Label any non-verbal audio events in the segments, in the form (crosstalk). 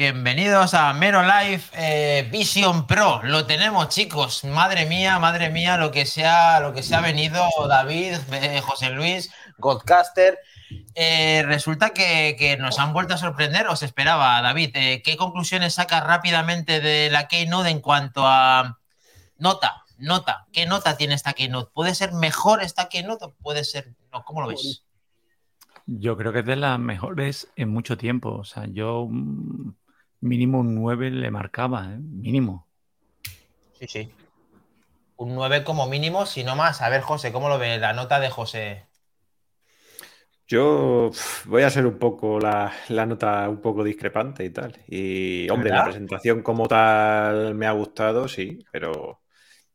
Bienvenidos a Mero Life eh, Vision Pro. Lo tenemos, chicos. Madre mía, madre mía, lo que se ha, lo que se ha venido David, eh, José Luis, Godcaster. Eh, resulta que, nos han vuelto a sorprender. Os esperaba, David. ¿Qué conclusiones sacas rápidamente de la Keynote en cuanto a nota? Nota. ¿Qué nota tiene esta Keynote? ¿Puede ser mejor esta Keynote o puede ser.? ¿Cómo lo ves? Yo creo que es de las mejores en mucho tiempo. O sea, yo mm, mínimo un 9 le marcaba, ¿eh? mínimo. Sí, sí. Un 9 como mínimo, si no más. A ver, José, ¿cómo lo ve la nota de José? Yo voy a ser un poco la, nota un poco discrepante y tal. Y, hombre, la presentación como tal me ha gustado, sí, pero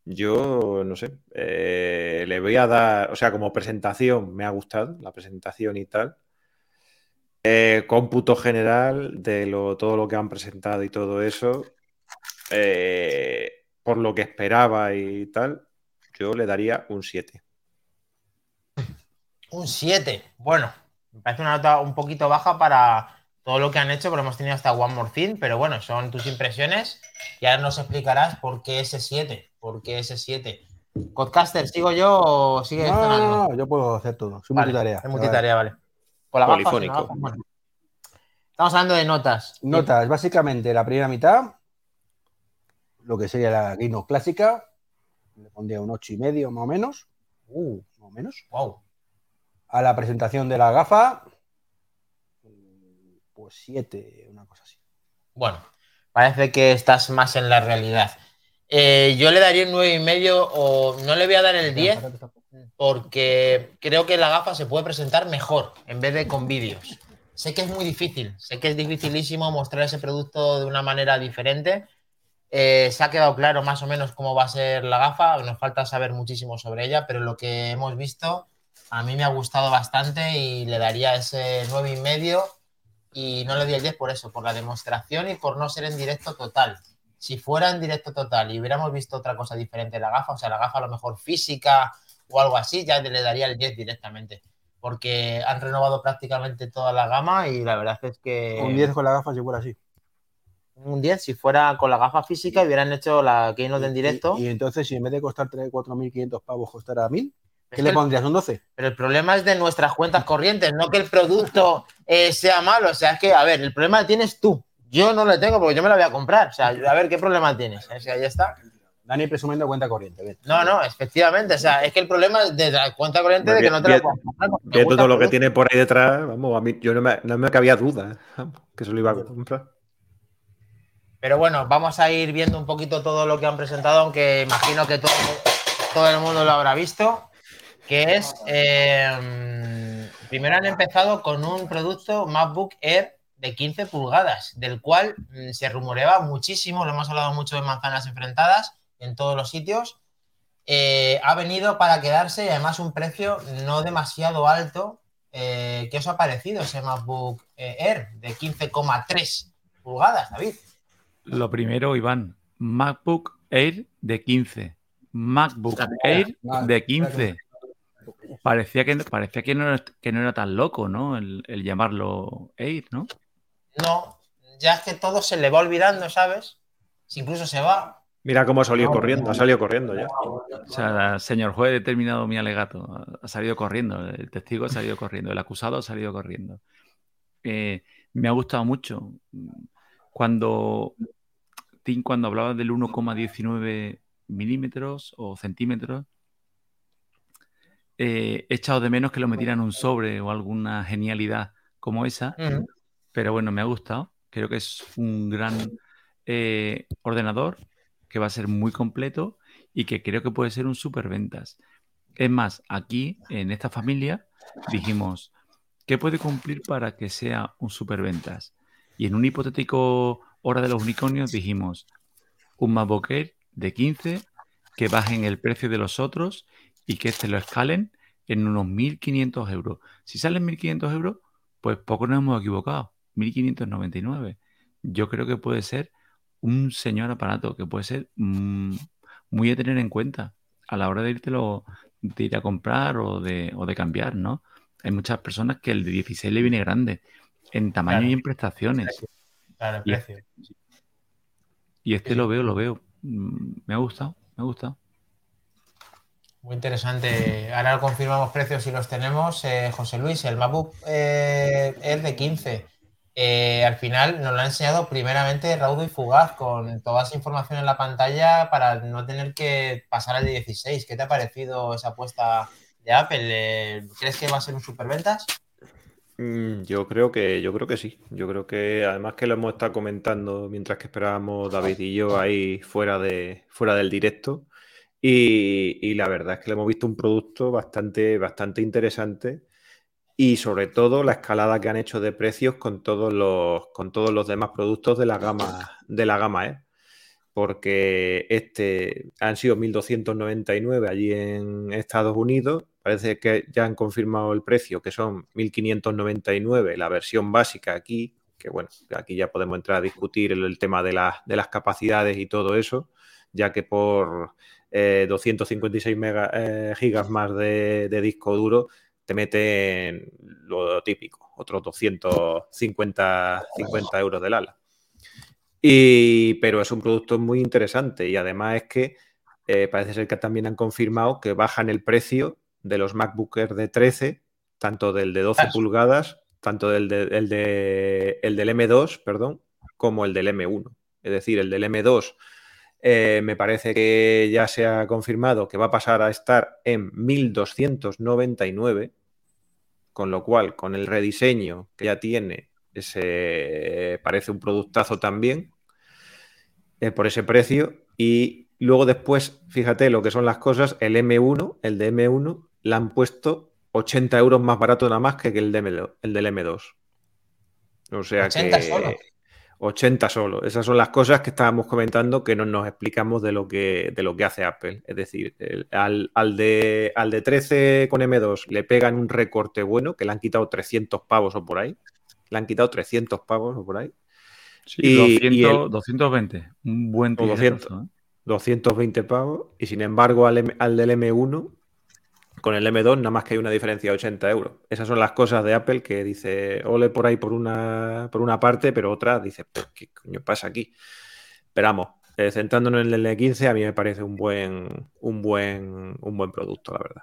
yo no sé. Eh, le voy a dar, o sea, como presentación me ha gustado, la presentación y tal. Eh, cómputo general de todo lo que han presentado y todo eso, eh, por lo que esperaba y tal, yo le daría un 7. Un 7. Bueno, me parece una nota un poquito baja para todo lo que han hecho, porque hemos tenido hasta One More Thing, pero bueno, son tus impresiones y ahora nos explicarás por qué ese 7, por qué ese 7. Podcaster, ¿sigo yo o sigue no, no, yo puedo hacer todo. Soy multitarea. Es multitarea, vale. Polifónico. Estamos hablando de notas. Notas, básicamente la primera mitad, lo que sería la Guinness clásica, le pondría un 8 y medio más o menos. Uh, más o menos. Wow. A la presentación de la gafa, pues 7, una cosa así. Bueno, parece que estás más en la realidad. Eh, yo le daría un 9 y medio o no le voy a dar el 10 porque creo que la gafa se puede presentar mejor en vez de con vídeos. Sé que es muy difícil, sé que es dificilísimo mostrar ese producto de una manera diferente. Eh, se ha quedado claro más o menos cómo va a ser la gafa, nos falta saber muchísimo sobre ella, pero lo que hemos visto a mí me ha gustado bastante y le daría ese nueve y medio y no le di el 10 por eso, por la demostración y por no ser en directo total. Si fuera en directo total y hubiéramos visto otra cosa diferente de la gafa, o sea, la gafa a lo mejor física, o algo así, ya le daría el 10 directamente. Porque han renovado prácticamente toda la gama y la verdad es que. Un 10 con la gafa si fuera así. Un 10, si fuera con la gafa física y hubieran hecho la Keynote en directo. Y, entonces, si en vez de costar 4.500 pavos costara 1.000, ¿qué le pondrías? ¿Un 12? Pero el problema es de nuestras cuentas corrientes, no que el producto eh, sea malo. O sea, es que, a ver, el problema tienes tú. Yo no lo tengo porque yo me la voy a comprar. O sea, a ver, ¿qué problema tienes? O sea, ya está. Dani presumiendo cuenta corriente. No, no, efectivamente. O sea, es que el problema es de la cuenta corriente de que no te la puedes comprar. todo lo que tiene por ahí detrás, vamos, a mí yo no me, no me cabía duda que se lo iba a comprar. Pero bueno, vamos a ir viendo un poquito todo lo que han presentado, aunque imagino que todo, todo el mundo lo habrá visto. Que es. Eh, primero han empezado con un producto MacBook Air de 15 pulgadas, del cual mm, se rumoreaba muchísimo, lo hemos hablado mucho de manzanas enfrentadas en todos los sitios. Eh, ha venido para quedarse y además un precio no demasiado alto. Eh, ¿Qué os ha parecido ese MacBook eh, Air de 15,3 pulgadas, David? Lo primero, Iván, MacBook Air de 15. MacBook Air de 15. Parecía que, parecía que, no, que no era tan loco, ¿no? El, el, llamarlo Air, ¿no? No, ya es que todo se le va olvidando, ¿sabes? Si incluso se va. Mira cómo ha salido corriendo, ha salido corriendo ya. O sea, señor juez, he determinado mi alegato. Ha salido corriendo, el testigo ha salido corriendo, el acusado ha salido corriendo. Eh, me ha gustado mucho. Cuando, Tim, cuando hablaba del 1,19 milímetros o centímetros, eh, he echado de menos que lo metieran un sobre o alguna genialidad como esa. Pero bueno, me ha gustado. Creo que es un gran eh, ordenador que va a ser muy completo y que creo que puede ser un superventas. Es más, aquí en esta familia dijimos, ¿qué puede cumplir para que sea un superventas? Y en un hipotético hora de los unicornios dijimos, un MacBook de 15 que bajen el precio de los otros y que este lo escalen en unos 1.500 euros. Si salen 1.500 euros, pues poco nos hemos equivocado. 1.599. Yo creo que puede ser un señor aparato que puede ser mm, muy a tener en cuenta a la hora de irtelo, de ir a comprar o de, o de cambiar, ¿no? Hay muchas personas que el de 16 le viene grande en tamaño y en prestaciones. Claro, el precio. Y este lo veo, lo veo. Mm, me ha gustado, me ha gustado. Muy interesante. Ahora confirmamos precios si los tenemos. Eh, José Luis, el MacBook eh, es de 15. Eh, al final nos lo ha enseñado primeramente raudo y fugaz, con toda esa información en la pantalla para no tener que pasar al de 16. ¿Qué te ha parecido esa apuesta de Apple? ¿Crees que va a ser un superventas? Mm, yo creo que, yo creo que sí. Yo creo que además que lo hemos estado comentando mientras que esperábamos David y yo ahí fuera de, fuera del directo. Y, la verdad es que le hemos visto un producto bastante, bastante interesante y sobre todo la escalada que han hecho de precios con todos los, con todos los demás productos de la gama, de la gama E. Porque este han sido 1.299 allí en Estados Unidos. Parece que ya han confirmado el precio, que son 1.599 la versión básica aquí, que bueno, aquí ya podemos entrar a discutir el, tema de, de las capacidades y todo eso, ya que por 256 eh, eh, gigas más de, disco duro, te meten lo típico, otros 250 50 euros del ala. Y, pero es un producto muy interesante y además es que eh, parece ser que también han confirmado que bajan el precio de los MacBookers de 13, tanto del de 12 pulgadas, tanto del, el del M2, perdón, como el del M1. Es decir, el del M2 eh, me parece que ya se ha confirmado que va a pasar a estar en 1299, con lo cual, con el rediseño que ya tiene, ese parece un productazo también eh, por ese precio. Y luego después, fíjate lo que son las cosas, el M1, el de M1, le han puesto 80 euros más barato nada más que el, de el del M2. O sea 80 que... 80 solo. Esas son las cosas que estábamos comentando que no nos explicamos de lo que, de lo que hace Apple. Es decir, al, de, al de 13 con M2 le pegan un recorte bueno, que le han quitado 300 pavos o por ahí. Le han quitado 300 pavos o por ahí. Sí, y, 220. Un buen 200, 220 ¿eh? pavos. Y sin embargo, al, al del M1 con el M2 nada más que hay una diferencia de 80 euros. Esas son las cosas de Apple que dice, ole por ahí por una, por una parte, pero otra dice, ¿qué coño pasa aquí? Esperamos. Eh, centrándonos en el L15, a mí me parece un buen, un buen, un buen producto, la verdad.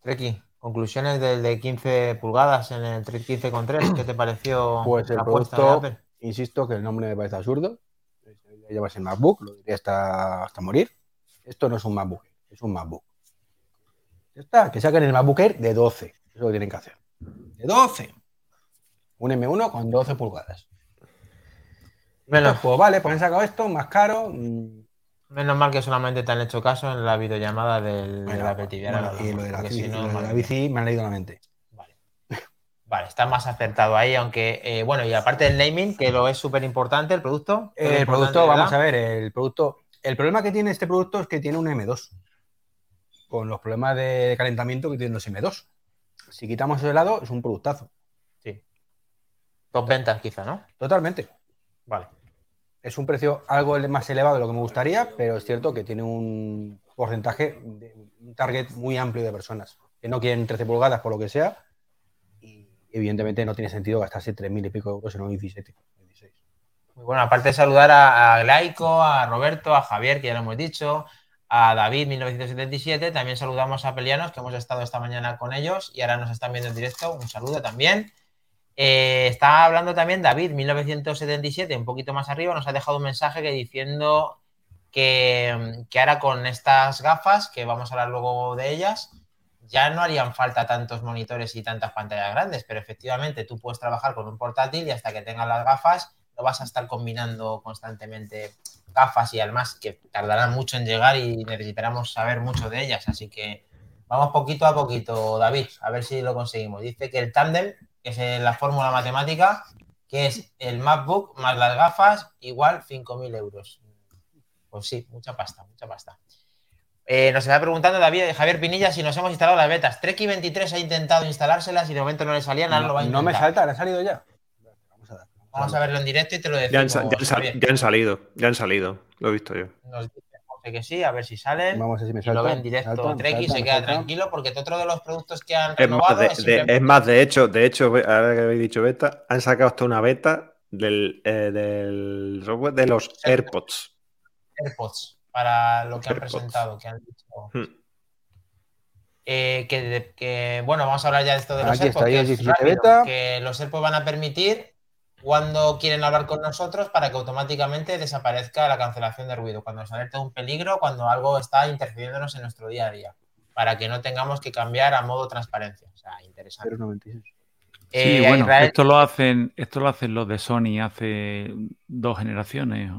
Treki, conclusiones del de 15 pulgadas en el 15,3, ¿qué te pareció (clears throat) pues el producto, Insisto que el nombre me parece absurdo. Llevas el MacBook, lo diría hasta, hasta morir. Esto no es un MacBook, es un MacBook. Ya está, que saquen el MacBook Air de 12. Eso es lo que tienen que hacer. De 12. Un M1 con 12 pulgadas. Menos. Pues vale, pues han sacado esto, más caro. Mm. Menos mal que solamente te han hecho caso en la videollamada del, de la petit y lo de la, bici, me han leído la mente. Vale. (laughs) Vale, está más acertado ahí, aunque, eh, bueno, y aparte del naming, que lo es súper importante, el producto. El producto, vamos a ver, el producto. El problema que tiene este producto es que tiene un M2 con los problemas de calentamiento que tienen los M2. Si quitamos eso de lado, es un productazo. Sí. Dos ventas, quizá, ¿no? Totalmente. Vale. Es un precio algo más elevado de lo que me gustaría, pero es cierto que tiene un porcentaje, de, un target muy amplio de personas que no quieren 13 pulgadas por lo que sea. Y evidentemente no tiene sentido gastarse 3.000 y pico euros en un 17. Muy bueno, aparte de saludar a, a Glaico, a Roberto, a Javier, que ya lo hemos dicho, a David 1977, también saludamos a Pelianos, que hemos estado esta mañana con ellos y ahora nos están viendo en directo, un saludo también. Eh, está hablando también David 1977, un poquito más arriba, nos ha dejado un mensaje que diciendo que, que ahora con estas gafas, que vamos a hablar luego de ellas, ya no harían falta tantos monitores y tantas pantallas grandes, pero efectivamente tú puedes trabajar con un portátil y hasta que tengas las gafas no vas a estar combinando constantemente gafas y además que tardarán mucho en llegar y necesitaremos saber mucho de ellas. Así que vamos poquito a poquito, David, a ver si lo conseguimos. Dice que el tándem, que es la fórmula matemática, que es el MacBook más las gafas, igual 5.000 euros. Pues sí, mucha pasta, mucha pasta. Eh, nos está preguntando David Javier Pinilla si nos hemos instalado las betas. Treki 23 ha intentado instalárselas y de momento no le salían, no, lo va a No me salta, ¿le ha salido ya? Vamos a verlo en directo y te lo decimos. Ya han, salido, ya han salido, lo he visto yo. Nos dice que sí, a ver si salen. Vamos a ver si me salta, lo ve en directo Trek se queda tranquilo porque otro de los productos que han es Más de, es, más, de hecho, de hecho, ahora que habéis dicho beta, han sacado hasta una beta Del, eh, del software de los AirPods. AirPods, para lo que han presentado, que han dicho. Hmm. Eh, que, bueno, vamos a hablar ya de esto de los AirPods. que, los AirPods van a permitir cuando quieren hablar con nosotros para que automáticamente desaparezca la cancelación de ruido, cuando nos alerte un peligro, cuando algo está interfiriéndonos en nuestro día a día, para que no tengamos que cambiar a modo transparencia. O sea, interesante. Eh, sí, bueno, esto lo hacen, esto lo hacen los de Sony hace dos generaciones.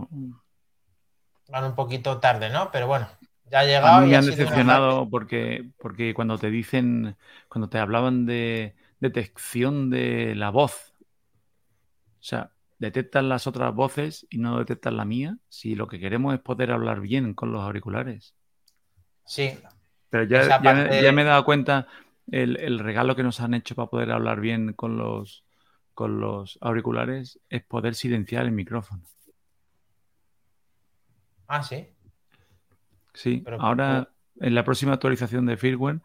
Van un poquito tarde, ¿no? Pero bueno, ya ha llegado. A mí me han decepcionado porque, porque cuando te dicen, cuando te hablaban de detección de la voz, o sea, detectan las otras voces y no detectan la mía, si lo que queremos es poder hablar bien con los auriculares. Sí. Pero ya, ya, me he dado cuenta el, regalo que nos han hecho para poder hablar bien con los, con los auriculares es poder silenciar el micrófono. Ah, sí. Sí, ahora en la próxima actualización de firmware,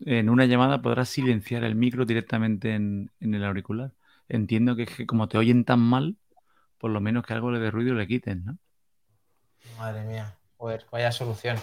en una llamada podrás silenciar el micro directamente en el auricular entiendo que, que como te oyen tan mal, por lo menos que algo le de ruido le quiten, ¿no? Madre mía, joder, vaya solución.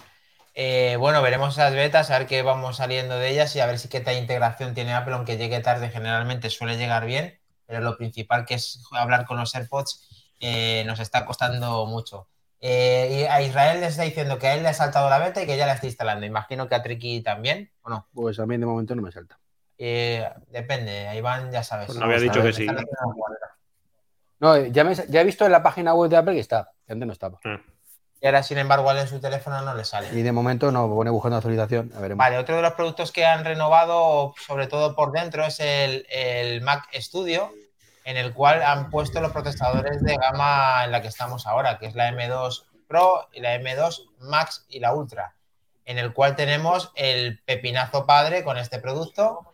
Eh, bueno, veremos esas betas, a ver qué vamos saliendo de ellas y a ver si qué tal integración tiene Apple, aunque llegue tarde, generalmente suele llegar bien, pero lo principal que es hablar con los AirPods eh, nos está costando mucho. Eh, y a Israel le está diciendo que a él le ha saltado la beta y que ya la está instalando. Imagino que a Triki también, ¿o no? Pues a mí de momento no me salta. Eh, depende, Iván ya sabes. Pues no había dicho que sí. No, ya, he visto en la página web de Apple que está, que antes no estaba. Ah. Y ahora, sin embargo, en su teléfono no le sale. Y de momento no pone buscando actualización. Vale, otro de los productos que han renovado, sobre todo por dentro, es el, Mac Studio, en el cual han puesto los procesadores de gama en la que estamos ahora, que es la M2 Pro y la M2 Max y la Ultra, en el cual tenemos el pepinazo padre con este producto,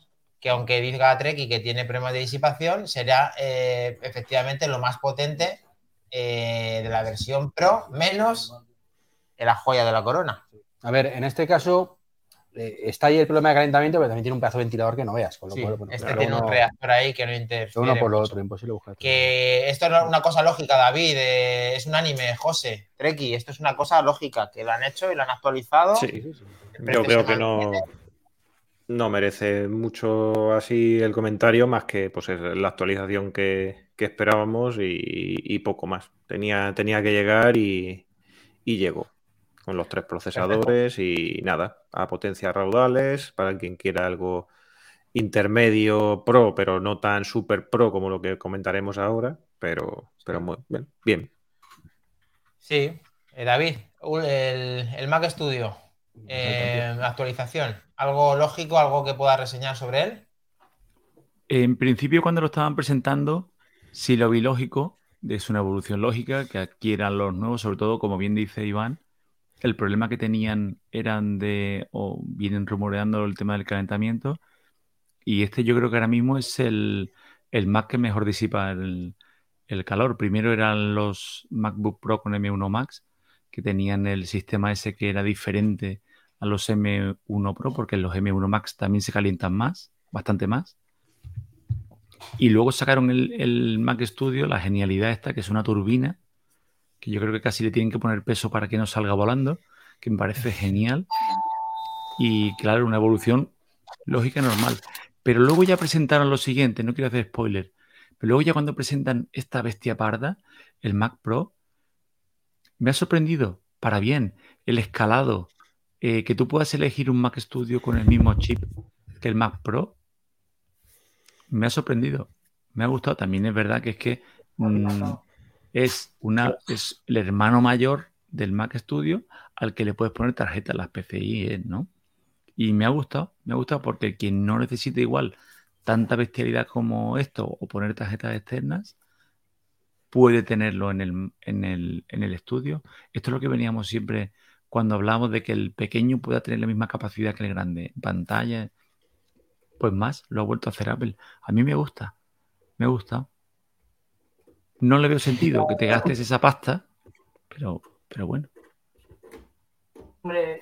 que aunque diga Trek que tiene problemas de disipación, será eh, efectivamente lo más potente eh, de la versión Pro, menos la joya de la corona. A ver, en este caso eh, está ahí el problema de calentamiento, pero también tiene un pedazo de ventilador que no veas. este tiene un reactor ahí que no interfiere. Uno por lo otro, imposible buscar. Que esto no es una cosa lógica, David, es un anime, José, Treki, esto es una cosa lógica, que lo han hecho y lo han actualizado. Sí, yo creo que no no merece mucho así el comentario, más que pues la actualización que, esperábamos y, poco más. Tenía, tenía que llegar y, llegó con los tres procesadores y nada, a potencias raudales, para quien quiera algo intermedio pro, pero no tan super pro como lo que comentaremos ahora, pero, pero muy bien. Sí, eh, David, el, el Mac Studio, eh, actualización. ¿Algo lógico, algo que pueda reseñar sobre él? En principio, cuando lo estaban presentando, sí lo vi lógico, es una evolución lógica que adquieran los nuevos, sobre todo, como bien dice Iván, el problema que tenían eran de, o vienen rumoreando el tema del calentamiento, y este yo creo que ahora mismo es el, el Mac que mejor disipa el, el calor. Primero eran los MacBook Pro con M1 Max, que tenían el sistema ese que era diferente los M1 Pro, porque los M1 Max también se calientan más, bastante más. Y luego sacaron el, Mac Studio, la genialidad esta, que es una turbina, que yo creo que casi le tienen que poner peso para que no salga volando, que me parece genial. Y claro, una evolución lógica normal. Pero luego ya presentaron lo siguiente, no quiero hacer spoiler, pero luego ya cuando presentan esta bestia parda, el Mac Pro, me ha sorprendido para bien el escalado, eh, que tú puedas elegir un Mac Studio con el mismo chip que el Mac Pro, me ha sorprendido. Me ha gustado. También es verdad que es que mm, es, una, es el hermano mayor del Mac Studio al que le puedes poner tarjetas, las PCI, ¿no? Y me ha gustado, me ha gustado porque quien no necesita igual tanta bestialidad como esto o poner tarjetas externas, puede tenerlo en el, en el, en el estudio. Esto es lo que veníamos siempre cuando hablamos de que el pequeño pueda tener la misma capacidad que el grande, pantalla, pues más, lo ha vuelto a hacer Apple. A mí me gusta, me gusta. No le veo sentido que te gastes esa pasta, pero, pero bueno.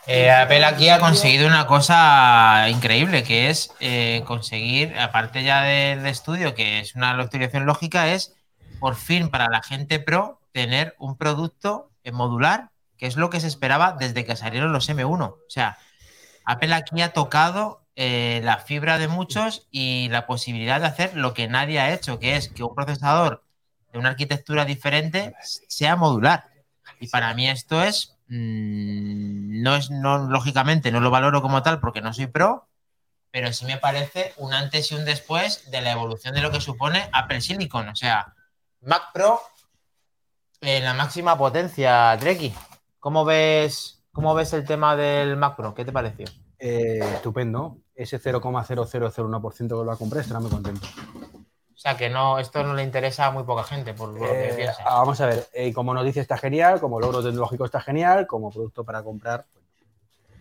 Eh, Apple aquí ha conseguido una cosa increíble, que es eh, conseguir, aparte ya del estudio, que es una actualización lógica, es por fin para la gente pro tener un producto modular, que es lo que se esperaba desde que salieron los M1. O sea, Apple aquí ha tocado eh, la fibra de muchos y la posibilidad de hacer lo que nadie ha hecho, que es que un procesador de una arquitectura diferente sea modular. Y para mí esto es, mm, no es, no, lógicamente no lo valoro como tal porque no soy pro, pero sí me parece un antes y un después de la evolución de lo que supone Apple Silicon. O sea, Mac Pro en la máxima potencia, Treki. ¿Cómo ves, ¿Cómo ves el tema del Mac Pro? ¿Qué te pareció? Eh, estupendo. Ese 0,0001% que lo va a comprar estará muy contento. O sea, que no, esto no le interesa a muy poca gente, por lo que Eh, piensa. vamos a ver, eh, como nos dice está genial, como logro tecnológico está genial, como producto para comprar, pues,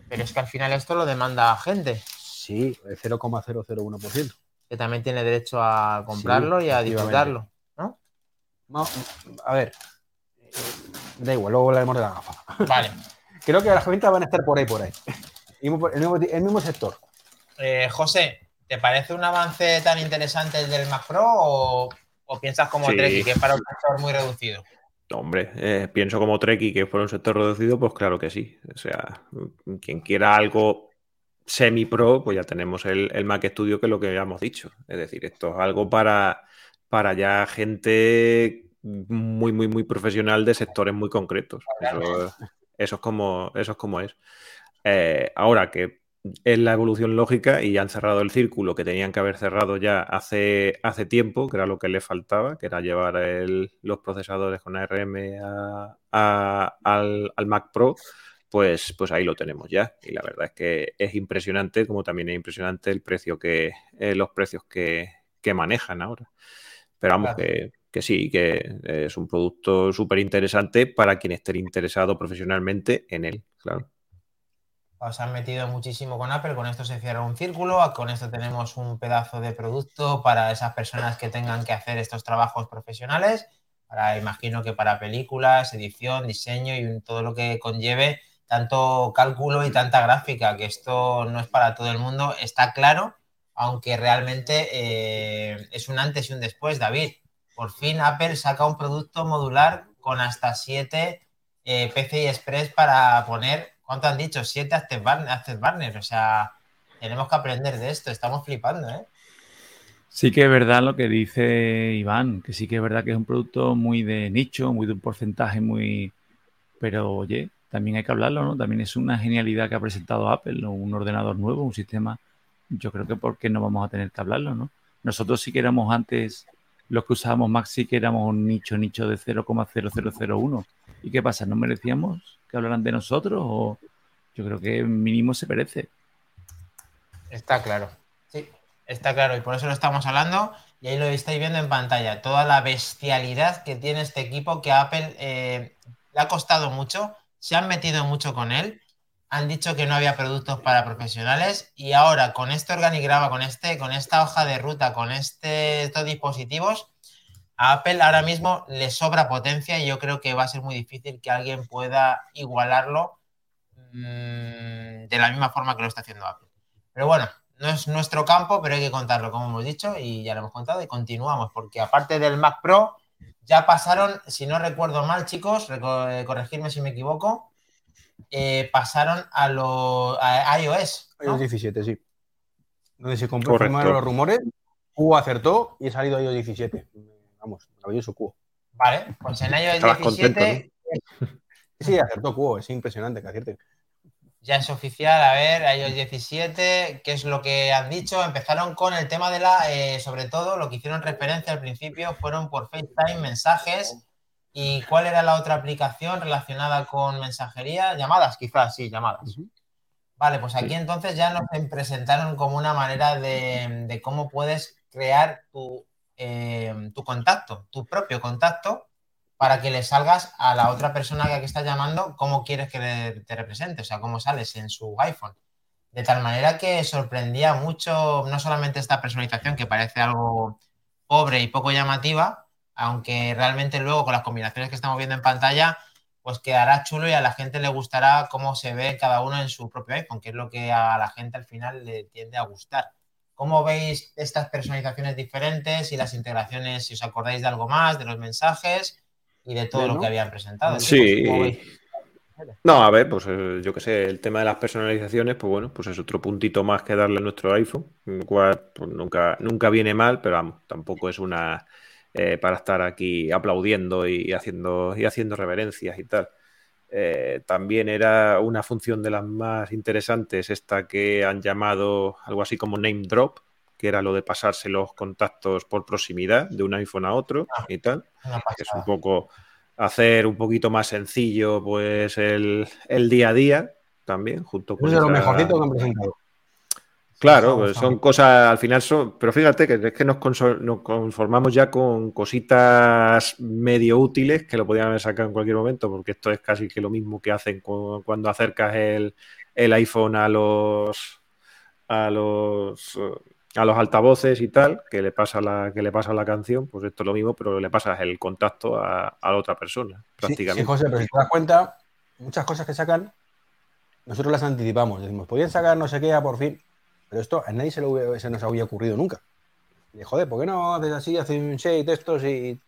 Pero es que al final esto lo demanda gente, sí, el 0,001%. que también tiene derecho a comprarlo y a disfrutarlo. ¿no? No, a ver, da igual, luego hablaremos de la gafa. Vale. (laughs) Creo que las ventas van a estar por ahí, por ahí. El mismo, el mismo sector. Eh, José, ¿te parece un avance tan interesante el del Mac Pro o, o piensas como Sí. Treki, que es para un sector muy reducido? Hombre, eh, pienso como Treki que fuera un sector reducido, pues claro que sí. O sea, quien quiera algo semi-pro, pues ya tenemos el, el Mac Studio, que es lo que habíamos dicho. Es decir, esto es algo para, para ya gente muy, muy, muy profesional de sectores muy concretos. Eso, eso es como, eso es como es. Eh, ahora que es la evolución lógica y han cerrado el círculo que tenían que haber cerrado ya hace, hace tiempo, que era lo que le faltaba, que era llevar el- los procesadores con ARM a- a- al, al Mac Pro, pues, pues ahí lo tenemos ya. Y la verdad es que es impresionante, como también es impresionante el precio que, eh, los precios que, que manejan ahora. Pero vamos, Claro. que, que sí, que es un producto súper interesante para quien esté interesado profesionalmente en él, claro. Os han metido muchísimo con Apple, con esto se cierra un círculo, con esto tenemos un pedazo de producto para esas personas que tengan que hacer estos trabajos profesionales, para, imagino que para películas, edición, diseño y todo lo que conlleve tanto cálculo y tanta gráfica, que esto no es para todo el mundo, está claro, aunque realmente eh, es un antes y un después, David. Por fin Apple saca un producto modular con hasta 7 eh, PCI Express para poner, ¿cuánto han dicho? 7 Access Bar- Access Burners. O sea, tenemos que aprender de esto, estamos flipando, ¿eh? Sí que es verdad lo que dice Iván, que sí que es verdad que es un producto muy de nicho, muy de un porcentaje muy... Pero oye, también hay que hablarlo, ¿no? También es una genialidad que ha presentado Apple, un ordenador nuevo, un sistema. Yo creo que por qué no vamos a tener que hablarlo, ¿no? Nosotros sí que éramos antes, los que usábamos sí que éramos un nicho, nicho de 0,0001. ¿Y qué pasa? ¿No merecíamos que hablaran de nosotros? O yo creo que mínimo se merece. Está claro. Sí, está claro. Y por eso lo estamos hablando. Y ahí lo estáis viendo en pantalla. Toda la bestialidad que tiene este equipo que a Apple eh, le ha costado mucho. Se han metido mucho con él. Han dicho que no había productos para profesionales. Y ahora, con este organigrama, con, este, con esta hoja de ruta, con este, estos dispositivos, a Apple ahora mismo le sobra potencia y yo creo que va a ser muy difícil que alguien pueda igualarlo mmm, de la misma forma que lo está haciendo Apple. Pero bueno, no es nuestro campo, pero hay que contarlo, como hemos dicho, y ya lo hemos contado y continuamos, porque aparte del Mac Pro, ya pasaron, si no recuerdo mal, chicos, corregirme si me equivoco, eh, pasaron a, lo, a iOS. ¿no? iOS 17, sí. Donde se confirmaron los rumores, Cubo acertó y ha salido iOS 17. Vamos, maravilloso Cubo. Vale, pues en iOS 17... Contento, ¿no? Sí, acertó Cubo, es impresionante que acierte. Ya es oficial, a ver, iOS 17, ¿qué es lo que han dicho? Empezaron con el tema de la, eh, sobre todo, lo que hicieron referencia al principio fueron por FaceTime, mensajes, ¿y cuál era la otra aplicación relacionada con mensajería? Llamadas, quizás, sí, llamadas. Uh -huh. Vale, pues aquí entonces ya nos presentaron como una manera de, de cómo puedes crear tu, eh, tu contacto, tu propio contacto, para que le salgas a la otra persona que estás llamando cómo quieres que te represente, o sea, cómo sales en su iPhone. De tal manera que sorprendía mucho, no solamente esta personalización que parece algo pobre y poco llamativa, aunque realmente luego con las combinaciones que estamos viendo en pantalla, pues quedará chulo y a la gente le gustará cómo se ve cada uno en su propio iPhone, que es lo que a la gente al final le tiende a gustar. ¿Cómo veis estas personalizaciones diferentes y las integraciones, si os acordáis de algo más, de los mensajes y de todo lo que habían presentado? Sí. No, a ver, pues eh, yo qué sé, el tema de las personalizaciones, pues bueno, pues es otro puntito más que darle a nuestro iPhone, el cual pues nunca, nunca viene mal, pero vamos, tampoco es una eh, para estar aquí aplaudiendo y haciendo, y haciendo reverencias y tal. Eh, también era una función de las más interesantes, esta que han llamado algo así como name drop, que era lo de pasarse los contactos por proximidad de un iPhone a otro ah, y tal. Que es un poco hacer un poquito más sencillo pues el, día a día también, junto con... Es lo mejorcito que han presentado. Claro, pues son cosas, al final son, pero fíjate que es que nos, conformamos ya con cositas medio útiles que lo podían haber sacado en cualquier momento, porque esto es casi que lo mismo que hacen cuando acercas el, iPhone a los a los a los altavoces y tal, que le pasa la, que le pasa la canción, pues esto es lo mismo, pero le pasas el contacto a, la otra persona, prácticamente. Sí, José, pero si te das cuenta, muchas cosas que sacan, nosotros las anticipamos, decimos, podían sacar no sé qué, por fin pero esto a nadie se, se nos había ocurrido nunca. Y joder, ¿por qué no haces así, haces un shade textos y,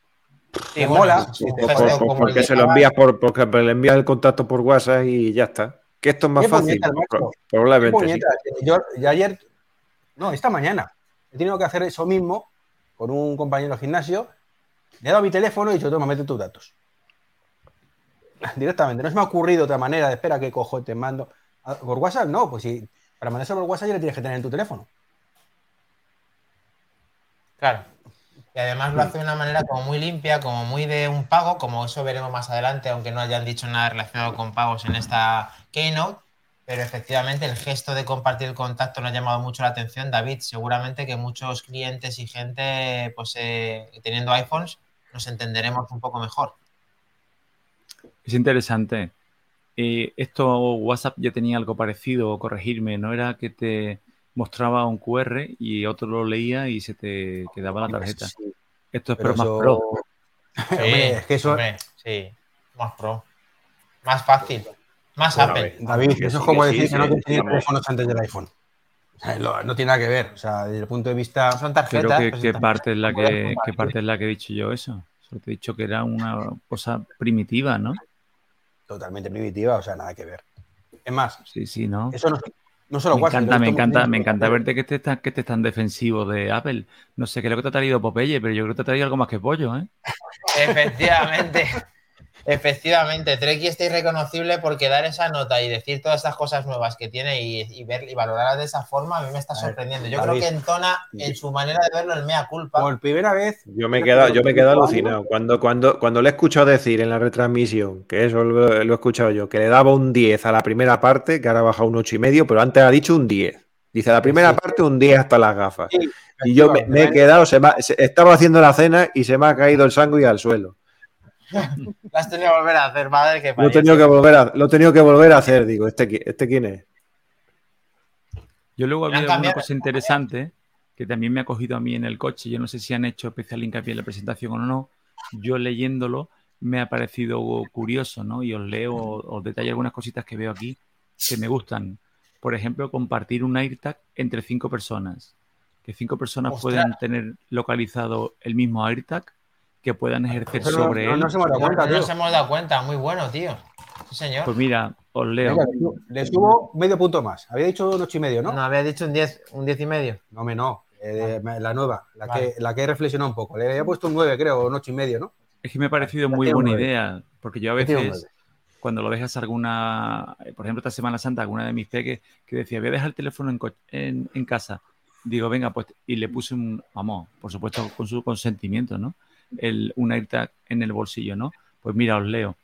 y mola? porque se lo envías por, porque le envías el contacto por WhatsApp y ya está. Que esto es más fácil. Probablemente. Yo, ayer, no, esta mañana, he tenido que hacer eso mismo con un compañero de gimnasio. Le he dado mi teléfono y he dicho, toma, mete tus datos. (laughs) Directamente. No se me ha ocurrido otra manera de espera que cojo, te mando. Por WhatsApp, no, pues si para mandarse por WhatsApp ya le tienes que tener en tu teléfono. Claro. Y además lo hace de una manera como muy limpia, como muy de un pago, como eso veremos más adelante, aunque no hayan dicho nada relacionado con pagos en esta Keynote. Pero efectivamente el gesto de compartir el contacto nos ha llamado mucho la atención, David. Seguramente que muchos clientes y gente, pues eh, teniendo iPhones, nos entenderemos un poco mejor. Es interesante. Eh, esto WhatsApp ya tenía algo parecido, corregirme, no era que te mostraba un QR y otro lo leía y se te quedaba la tarjeta. Esto es pero, más pro. (laughs) Sí, es que eso... sí, más pro. Más fácil. Más Apple. David, eso es como decir que no tenía teléfonos antes del iPhone. no tiene nada que ver. O sea, desde el punto de vista. Son tarjetas. Pero ¿qué, parte es la que, ¿qué parte es la que he dicho yo eso? Solo te he dicho que era una cosa primitiva, ¿no? Totalmente primitiva, o sea, nada que ver. Es más, sí, sí, ¿no? Eso no, no solo me encanta, me encanta, me encanta verte que estés tan, que tan defensivo de Apple. No sé, creo que te ha traído Popeye, pero yo creo que te ha traído algo más que pollo, ¿eh? (laughs) Efectivamente. Efectivamente, Treki está irreconocible porque dar esa nota y decir todas estas cosas nuevas que tiene y, ver y valorarlas de esa forma a mí me está sorprendiendo. Yo creo que entona en su manera de verlo el mea culpa. Por primera vez. Yo me he quedado, yo me he alucinado. Cuando, cuando, cuando le he escuchado decir en la retransmisión, que eso lo, he escuchado yo, que le daba un 10 a la primera parte, que ahora ha bajado un 8 y medio, pero antes ha dicho un 10. Dice la primera parte un 10 hasta las gafas. y yo me, he quedado, se estaba haciendo la cena y se me ha caído el sangre al suelo. (laughs) Lo has tenido que volver a hacer, madre que Lo he tenido que volver a, lo he tenido que volver a hacer, digo, ¿este, este quién es? Yo luego había una cosa interesante que también me ha cogido a mí en el coche. Yo no sé si han hecho especial hincapié en la presentación o no. Yo leyéndolo me ha parecido curioso, ¿no? Y os leo, os detallo algunas cositas que veo aquí que me gustan. Por ejemplo, compartir un AirTag entre cinco personas. Que cinco personas puedan tener localizado el mismo AirTag que puedan ejercer sobre él. No, se hemos dado cuenta, No, se hemos dado cuenta, muy bueno, tío. Sí, señor. Pues mira, os leo. le subo medio punto más. Había dicho un ocho y medio, ¿no? No, había dicho un 10 un diez y medio. No, me no. Eh, la nueva, la, que, la que he reflexionado un poco. Le había puesto un 9, creo, un ocho y medio, ¿no? Es que me ha parecido muy buena idea, porque yo a veces, cuando lo dejas alguna, por ejemplo, esta Semana Santa, alguna de mis peques que decía, voy a dejar el teléfono en, en, en casa. Digo, venga, pues, y le puse un, vamos, por supuesto, con su consentimiento, ¿no? El, un AirTag en el bolsillo, ¿no? Pues mira, os leo.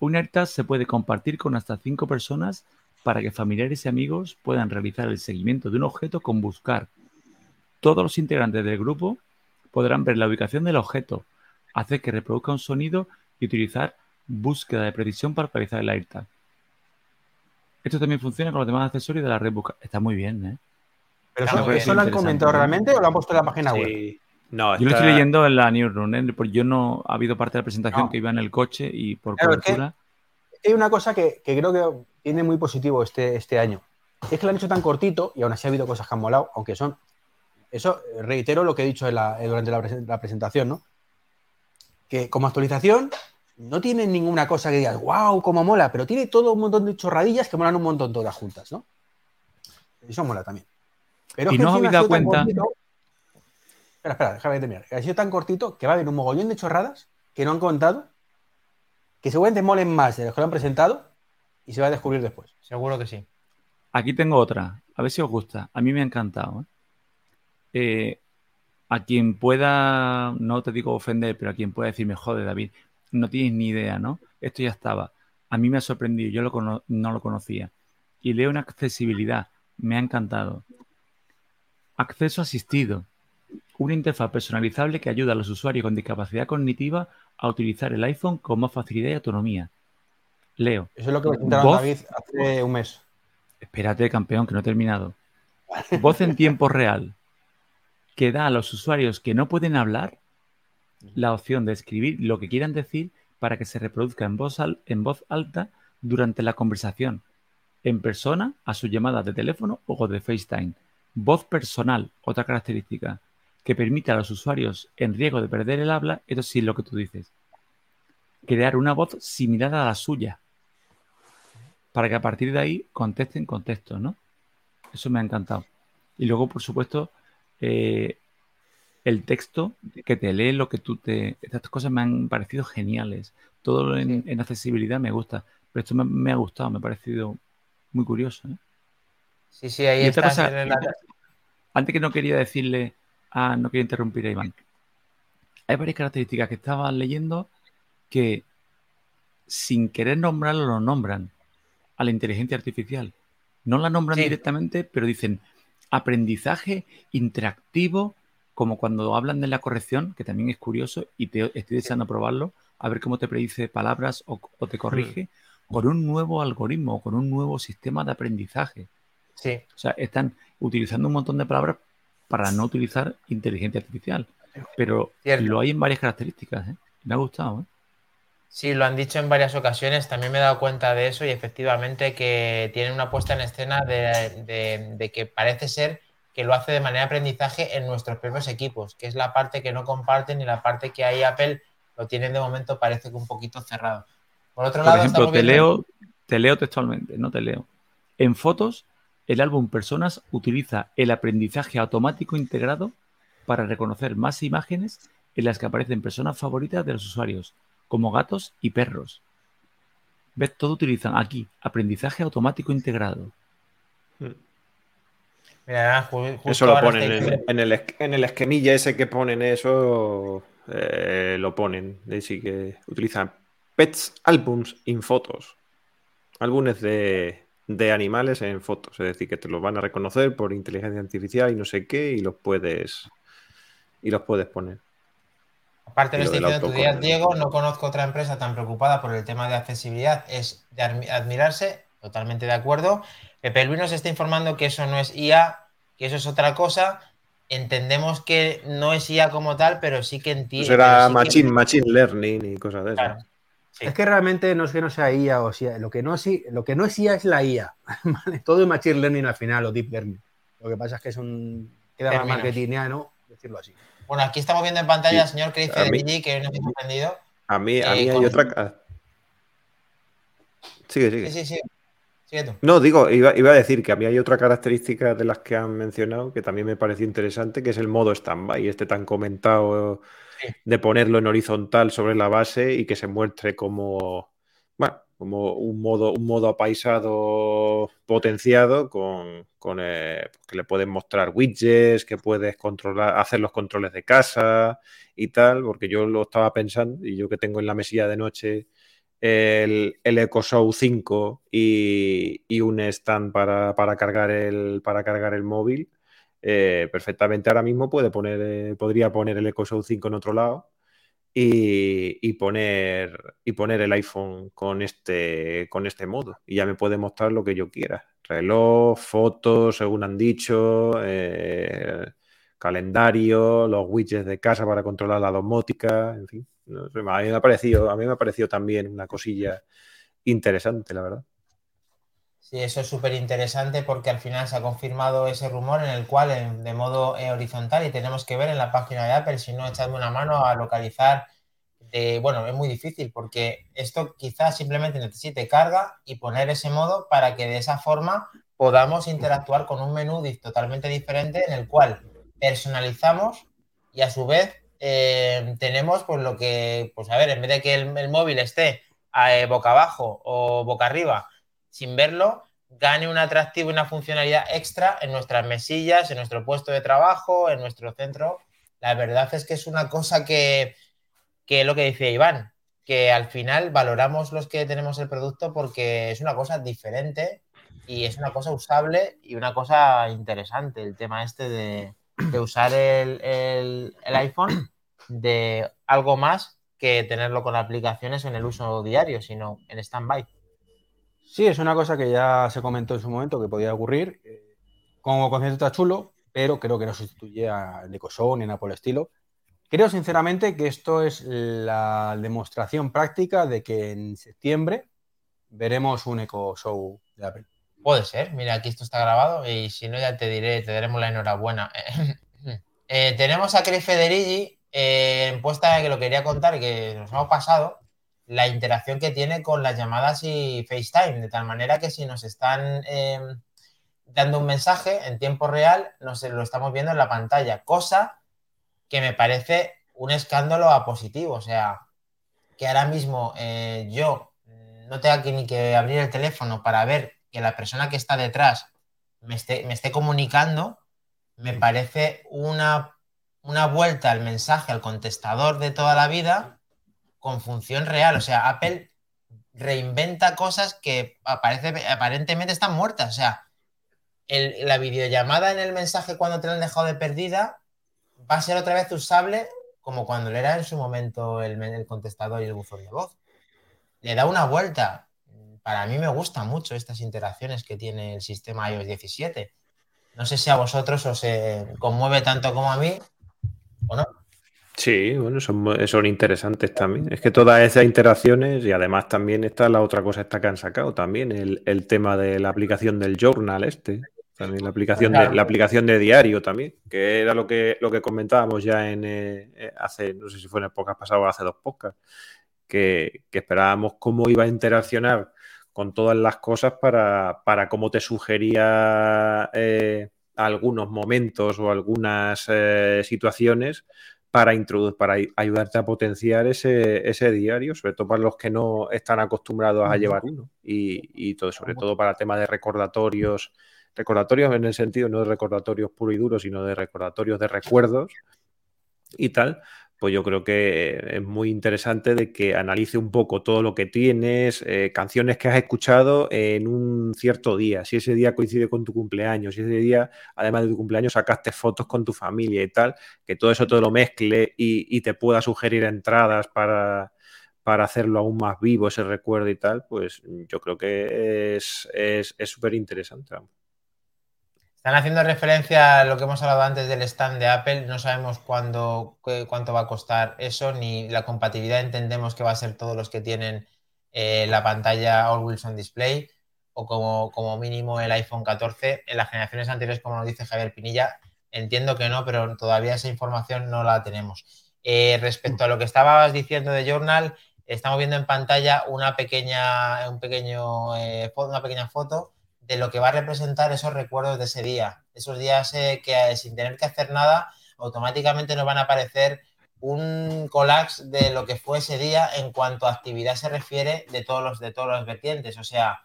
Un AirTag se puede compartir con hasta cinco personas para que familiares y amigos puedan realizar el seguimiento de un objeto con buscar. Todos los integrantes del grupo podrán ver la ubicación del objeto, hacer que reproduzca un sonido y utilizar búsqueda de precisión para realizar el AirTag. Esto también funciona con los demás accesorios de la red. Está muy bien, ¿eh? ¿Pero eso, lo han comentado realmente o lo han puesto en la página web? No, Yo lo estoy leyendo en la Newsroom, ¿eh? porque yo no ha habido parte de la presentación que iba en el coche y por cobertura. hay una cosa que, creo que tiene muy positivo este, este año. Es que lo han hecho tan cortito y aún así ha habido cosas que han molado, aunque son eso reitero lo que he dicho durante la, presentación, ¿no? Que como actualización no tiene ninguna cosa que digas, wow, cómo mola, pero tiene todo un montón de chorradillas que molan un montón todas juntas, ¿no? Eso mola también. Pero y no os habéis dado cuenta. Espera, espera, déjame terminar. Ha sido tan cortito que va a haber un mogollón de chorradas que no han contado, que seguramente molen más de los que lo han presentado y se va a descubrir después. Seguro que sí. Aquí tengo otra. A ver si os gusta. A mí me ha encantado. ¿eh? Eh, a quien pueda, no te digo ofender, pero a quien pueda decirme, joder, David, no tienes ni idea, ¿no? Esto ya estaba. A mí me ha sorprendido, yo no lo conocía. Y leo una accesibilidad, me ha encantado. Acceso asistido. Una interfaz personalizable que ayuda a los usuarios con discapacidad cognitiva a utilizar el iPhone con más facilidad y autonomía. Leo. Eso es lo que me contaron David hace un mes. Espérate, campeón, que no he terminado. Voz en tiempo real que da a los usuarios que no pueden hablar la opción de escribir lo que quieran decir para que se reproduzca en voz, en voz alta durante la conversación, en persona, a sus llamadas de teléfono o de FaceTime. Voz personal, otra característica, que permite a los usuarios en riesgo de perder el habla, esto sí es lo que tú dices, crear una voz similar a la suya, para que a partir de ahí contesten contexto, ¿no? Eso me ha encantado. Y luego, por supuesto, eh, el texto que te lee lo que tú te... Estas cosas me han parecido geniales. Todo en, accesibilidad me gusta. Pero esto me, ha gustado, me ha parecido muy curioso. ¿eh? Sí, sí, ahí está. Antes que no quería decirle... Ah, no quería interrumpir a Iván. Hay varias características que estaba leyendo que sin querer nombrarlo lo nombran a la inteligencia artificial. No la nombran directamente, pero dicen, aprendizaje interactivo, como cuando hablan de la corrección, que también es curioso y te, estoy deseando probarlo, a ver cómo te predice palabras o, te corrige, mm. con un nuevo algoritmo, con un nuevo sistema de aprendizaje. Sí. O sea, están utilizando un montón de palabras para no utilizar inteligencia artificial. Pero lo hay en varias características. ¿eh? Me ha gustado. ¿eh? Sí, lo han dicho en varias ocasiones, también me he dado cuenta de eso y efectivamente que tienen una puesta en escena de, que parece ser que lo hace de manera de aprendizaje en nuestros propios equipos, que es la parte que no comparten y la parte que ahí Apple lo tienen de momento parece que un poquito cerrado. Por otro lado, ejemplo, te, leo, te leo textualmente, no te leo. En fotos, el álbum Personas utiliza el aprendizaje automático integrado para reconocer más imágenes en las que aparecen personas favoritas de los usuarios como gatos y perros. ¿Ves? Todo utilizan aquí aprendizaje automático integrado. eso lo ponen en, el, esquemilla ese que ponen eso, eh, lo ponen. Así que utilizan Pets Albums in Fotos. Álbumes de, de animales en fotos. Es decir, que te los van a reconocer por inteligencia artificial y no sé qué, y los puedes y los puedes popear. Aparte de lo que tu día, Diego, no conozco otra empresa tan preocupada por el tema de accesibilidad. Es de admirarse, totalmente de acuerdo. Pepe Luis nos está informando que eso no es IA, que eso es otra cosa. Entendemos que no es IA como tal, pero sí que entiende. Será machine, machine learning y cosas de Es que realmente no es que no sea IA o sea, lo que no es, lo que no es IA es la IA. (laughs) Todo es machine learning al final o deep learning. Lo que pasa es que es un queda más marketingiano decirlo así. Bueno, aquí estamos viendo en pantalla al señor Chris de que no me ha sorprendido. A mí, a mí eh, hay otra. Sigue, sigue. Sí, sí, sí. No, digo, iba, a decir que a mí hay otra característica de las que han mencionado que también me pareció interesante, que es el modo stand-by, este tan comentado de ponerlo en horizontal sobre la base y que se muestre como, bueno, como un modo, un modo apaisado potenciado con, eh, que le puedes mostrar widgets, que puedes controlar, hacer los controles de casa y tal, porque yo lo estaba pensando y yo que tengo en la mesilla de noche el, el Echo Show 5 y, un stand para, cargar el, para cargar el móvil, eh, perfectamente ahora mismo puede poner, eh, podría poner el Echo Show 5 en otro lado y, poner, y poner el iPhone con este, con este modo. Y ya me puede mostrar lo que yo quiera. Reloj, fotos, según han dicho, eh, calendario, los widgets de casa para controlar la domótica, en fin. a, mí me ha parecido, a mí me ha parecido también una cosilla interesante, la verdad. Sí, eso es súper interesante porque al final se ha confirmado ese rumor en el cual de modo eh, horizontal y tenemos que ver en la página de Apple, si no, echando una mano a localizar. bueno, es muy difícil porque esto quizás simplemente necesite carga y poner ese modo para que de esa forma podamos interactuar con un menú totalmente diferente en el cual personalizamos y a su vez eh, tenemos pues lo que, pues a ver, en vez de que el, móvil esté eh, boca abajo o boca arriba sin verlo, gane un atractivo y una funcionalidad extra en nuestras mesillas, en nuestro puesto de trabajo, en nuestro centro. La verdad es que es una cosa que, que lo que decía Iván, que al final valoramos los que tenemos el producto porque es una cosa diferente y es una cosa usable y una cosa interesante el tema este de, usar el, iPhone de algo más que tenerlo con aplicaciones en el uso diario, sino en stand-by. Sí, es una cosa que ya se comentó en su momento que podía ocurrir. Como concepto está chulo, pero creo que no sustituye al EcoShow ni nada por el estilo. Creo sinceramente que esto es la demostración práctica de que en septiembre veremos un Eco Show de Apple. Puede ser, mira, aquí esto está grabado y si no ya te diré, te daremos la enhorabuena. (laughs) Eh, tenemos a Chris Federici eh, en puesta que lo quería contar, que nos hemos pasado, la interacción que tiene con las llamadas y FaceTime, de tal manera que si nos están em, dando un mensaje en tiempo real, nos lo estamos viendo en la pantalla, cosa que me parece un escándalo a positivo, o sea, que ahora mismo eh, yo no tenga que ni que abrir el teléfono para ver que la persona que está detrás me esté, me esté comunicando, me parece una, una vuelta al mensaje, al contestador de toda la vida con función real. O sea, Apple reinventa cosas que aparentemente están muertas. O sea, la videollamada en el mensaje cuando te la han dejado de perdida va a ser otra vez usable como cuando le era en su momento el, contestador y el buzón de voz. Le da una vuelta. Para mí me gustan mucho estas interacciones que tiene el sistema iOS 17. No sé si a vosotros os conmueve tanto como a mí o no. Sí, bueno, son, interesantes también. Es que todas esas interacciones y además también está la otra cosa esta que han sacado también, el, tema de la aplicación del journal este, también la aplicación, de, la aplicación de diario también, que era lo que, lo que comentábamos ya en eh, eh, hace, no sé si fue en el podcast pasado o hace dos podcasts, que, esperábamos cómo iba a interaccionar con todas las cosas para, para cómo te sugería eh, algunos momentos o algunas situaciones para, introducir, para ayudarte a potenciar ese, ese, diario, sobre todo para los que no están acostumbrados a llevar uno. Y, y todo, sobre todo para temas de recordatorios, recordatorios en el sentido no de recordatorios puro y duro, sino de recordatorios de recuerdos y tal, pues yo creo que es muy interesante de que analice un poco todo lo que tienes, eh, canciones que has escuchado en un cierto día, si ese día coincide con tu cumpleaños, si ese día, además de tu cumpleaños, sacaste fotos con tu familia y tal, que todo eso todo lo mezcle y, te pueda sugerir entradas para, para hacerlo aún más vivo ese recuerdo y tal, pues yo creo que es súper es, interesante. Están haciendo referencia a lo que hemos hablado antes del stand de Apple. No sabemos cuánto va a costar eso, ni la compatibilidad entendemos que va a ser todos los que tienen eh, la pantalla All Wilson Display o como, como, mínimo el iPhone 14. En las generaciones anteriores, como nos dice Javier Pinilla, entiendo que no, pero todavía esa información no la tenemos. Eh, respecto a lo que estabas diciendo de Journal, estamos viendo en pantalla una pequeña, un pequeño, eh, una pequeña foto de lo que va a representar esos recuerdos de ese día. Esos días eh, que eh, sin tener que hacer nada, automáticamente nos van a aparecer un collage de lo que fue ese día en cuanto a actividad se refiere de todos los, de todos los vertientes, o sea,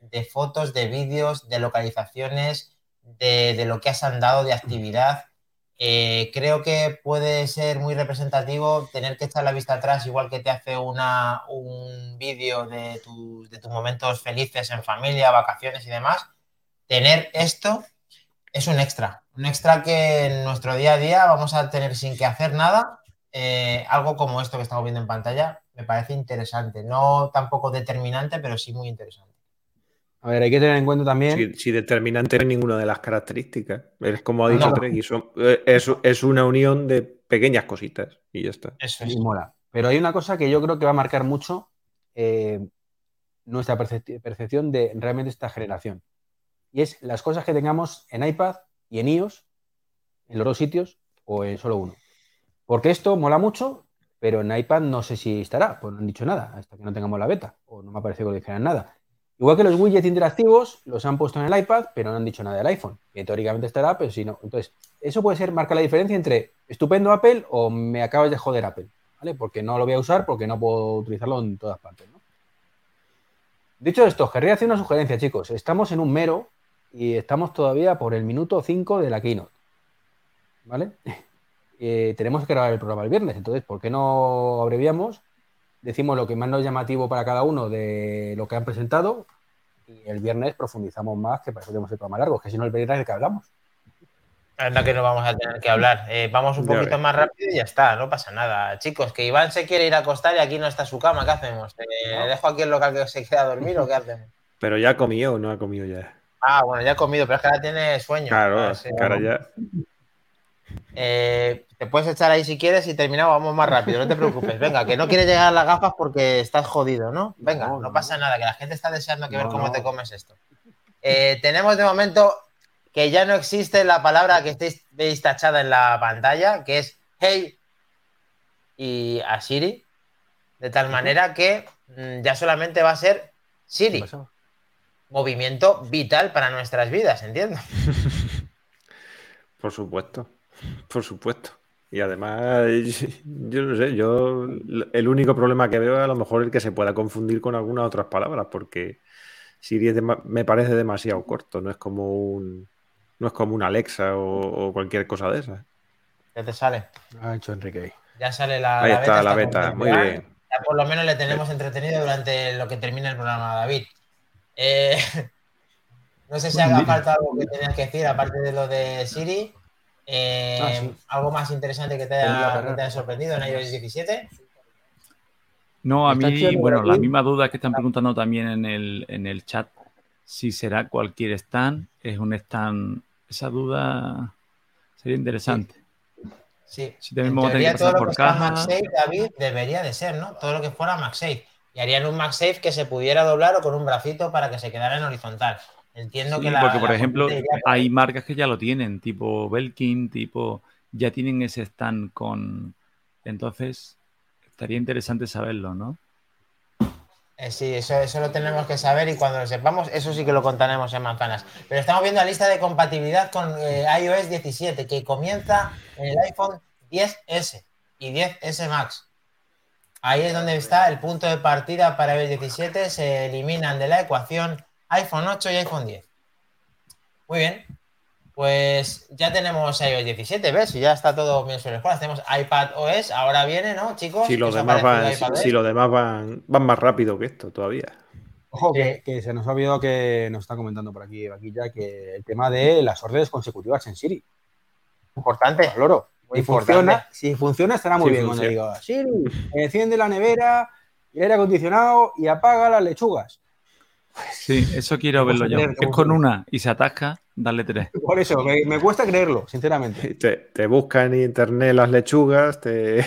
de fotos, de vídeos, de localizaciones, de, de lo que has andado de actividad. Eh, creo que puede ser muy representativo tener que echar la vista atrás, igual que te hace una, un vídeo de, de tus momentos felices en familia, vacaciones y demás. Tener esto es un extra, un extra que en nuestro día a día vamos a tener sin que hacer nada. Eh, algo como esto que estamos viendo en pantalla me parece interesante, no tampoco determinante, pero sí muy interesante. A ver, hay que tener en cuenta también. Si, determinante es ninguna de las características. Es como ha dicho eh, es, una unión de pequeñas cositas y ya está. Eso es. mola. Pero hay una cosa que yo creo que va a marcar mucho. Eh, nuestra percepción de realmente esta generación. Y es las cosas que tengamos en iPad y en iOS, en los dos sitios o en solo uno. Porque esto mola mucho, pero en iPad no sé si estará, pues no han dicho nada, hasta que no tengamos la beta, o no me ha parecido que dijeran nada. Igual que los widgets interactivos los han puesto en el iPad, pero no han dicho nada del iPhone, que teóricamente estará, pero si no. Entonces, eso puede ser, marca la diferencia entre estupendo Apple o me acabas de joder Apple, ¿vale? Porque no lo voy a usar porque no puedo utilizarlo en todas partes. Dicho esto, querría hacer una sugerencia, chicos. Estamos en un mero y estamos todavía por el minuto 5 de la keynote, ¿vale? (laughs) Eh, tenemos que grabar el programa el viernes, entonces, ¿por qué no abreviamos? Decimos lo que más nos llamativo para cada uno de lo que han presentado y el viernes profundizamos más, que para eso tenemos el programa largo, que si no el viernes de que hablamos. Anda que no vamos a tener que hablar. Eh, vamos un poquito más rápido y ya está, no pasa nada. Chicos, que Iván se quiere ir a acostar y aquí no está su cama, ¿qué hacemos? ¿Le dejo aquí el local que se queda a dormir o qué hacemos? (laughs) Pero ya ha comido o no ha comido ya. Ah, bueno, ya ha comido, pero es que ahora tiene sueño. Claro, claro, ya. Eh, te puedes echar ahí si quieres y terminamos, vamos más rápido, no te preocupes. Venga, que no quieres llegar a las gafas porque estás jodido, ¿no? Venga, no, pasa nada, que la gente está deseando que ver cómo te comes esto. Eh, tenemos de momento que ya no existe la palabra que estéis, veis tachada en la pantalla, que es hey y a Siri, de tal manera que mm, ya solamente va a ser Siri. Movimiento vital para nuestras vidas, entiendo. (laughs) Por supuesto. Por supuesto. Y además, (laughs) yo no sé, yo el único problema que veo es a lo mejor el que se pueda confundir con algunas otras palabras, porque Siri me parece demasiado corto, no es como un no es como un Alexa o, cualquier cosa de esas. ¿Qué te sale? Ha hecho Enrique. Ya sale la, Ahí está, la beta, muy bien. Ya por lo menos le tenemos entretenido durante lo que termina el programa, David. Eh, (laughs) no sé si haga falta algo que tenías que decir, aparte de lo de Siri. Eh, ah, ¿Algo más interesante que te, haya, sorprendido en iOS 17? No, a mí, bueno, la misma duda que están preguntando también en el, en el chat, si será cualquier stand, es un stand, esa duda sería interesante. Sí, si tenemos en teoría, todo lo que caja... MagSafe, David, debería de ser, ¿no? Todo lo que fuera MagSafe. Y harían un MagSafe que se pudiera doblar o con un bracito para que se quedara en horizontal. Entiendo que la. Porque, por ejemplo, hay marcas que ya lo tienen, tipo Belkin, tipo. Ya tienen ese stand con. Entonces, estaría interesante saberlo, ¿no? Eh, sí, eso, eso lo tenemos que saber y cuando lo sepamos, eso sí que lo contaremos en manzanas. Pero estamos viendo la lista de compatibilidad con eh, iOS 17, que comienza en el iPhone 10S y 10S Max. Ahí es donde está el punto de partida para iOS 17. Se eliminan de la ecuación iPhone 8 y iPhone 10. Muy bien. Pues ya tenemos iOS 17, ¿ves? Y ya está todo bien sobre el cual. Tenemos iPad OS, ahora viene, ¿no, chicos? Si los demás, van, si, los demás van, van más rápido que esto todavía. Ojo, que, se nos ha olvidado que nos está comentando por aquí, aquí ya, que el tema de las órdenes consecutivas en Siri. Importante. Loro. Si funciona, si funciona, estará muy bien cuando diga Siri, enciende la nevera, el aire acondicionado y apaga las lechugas. Sí, eso quiero verlo yo. Es con una y se atasca, dale tres. Por eso, me, cuesta creerlo, sinceramente. Te, busca en internet las lechugas, (laughs) te,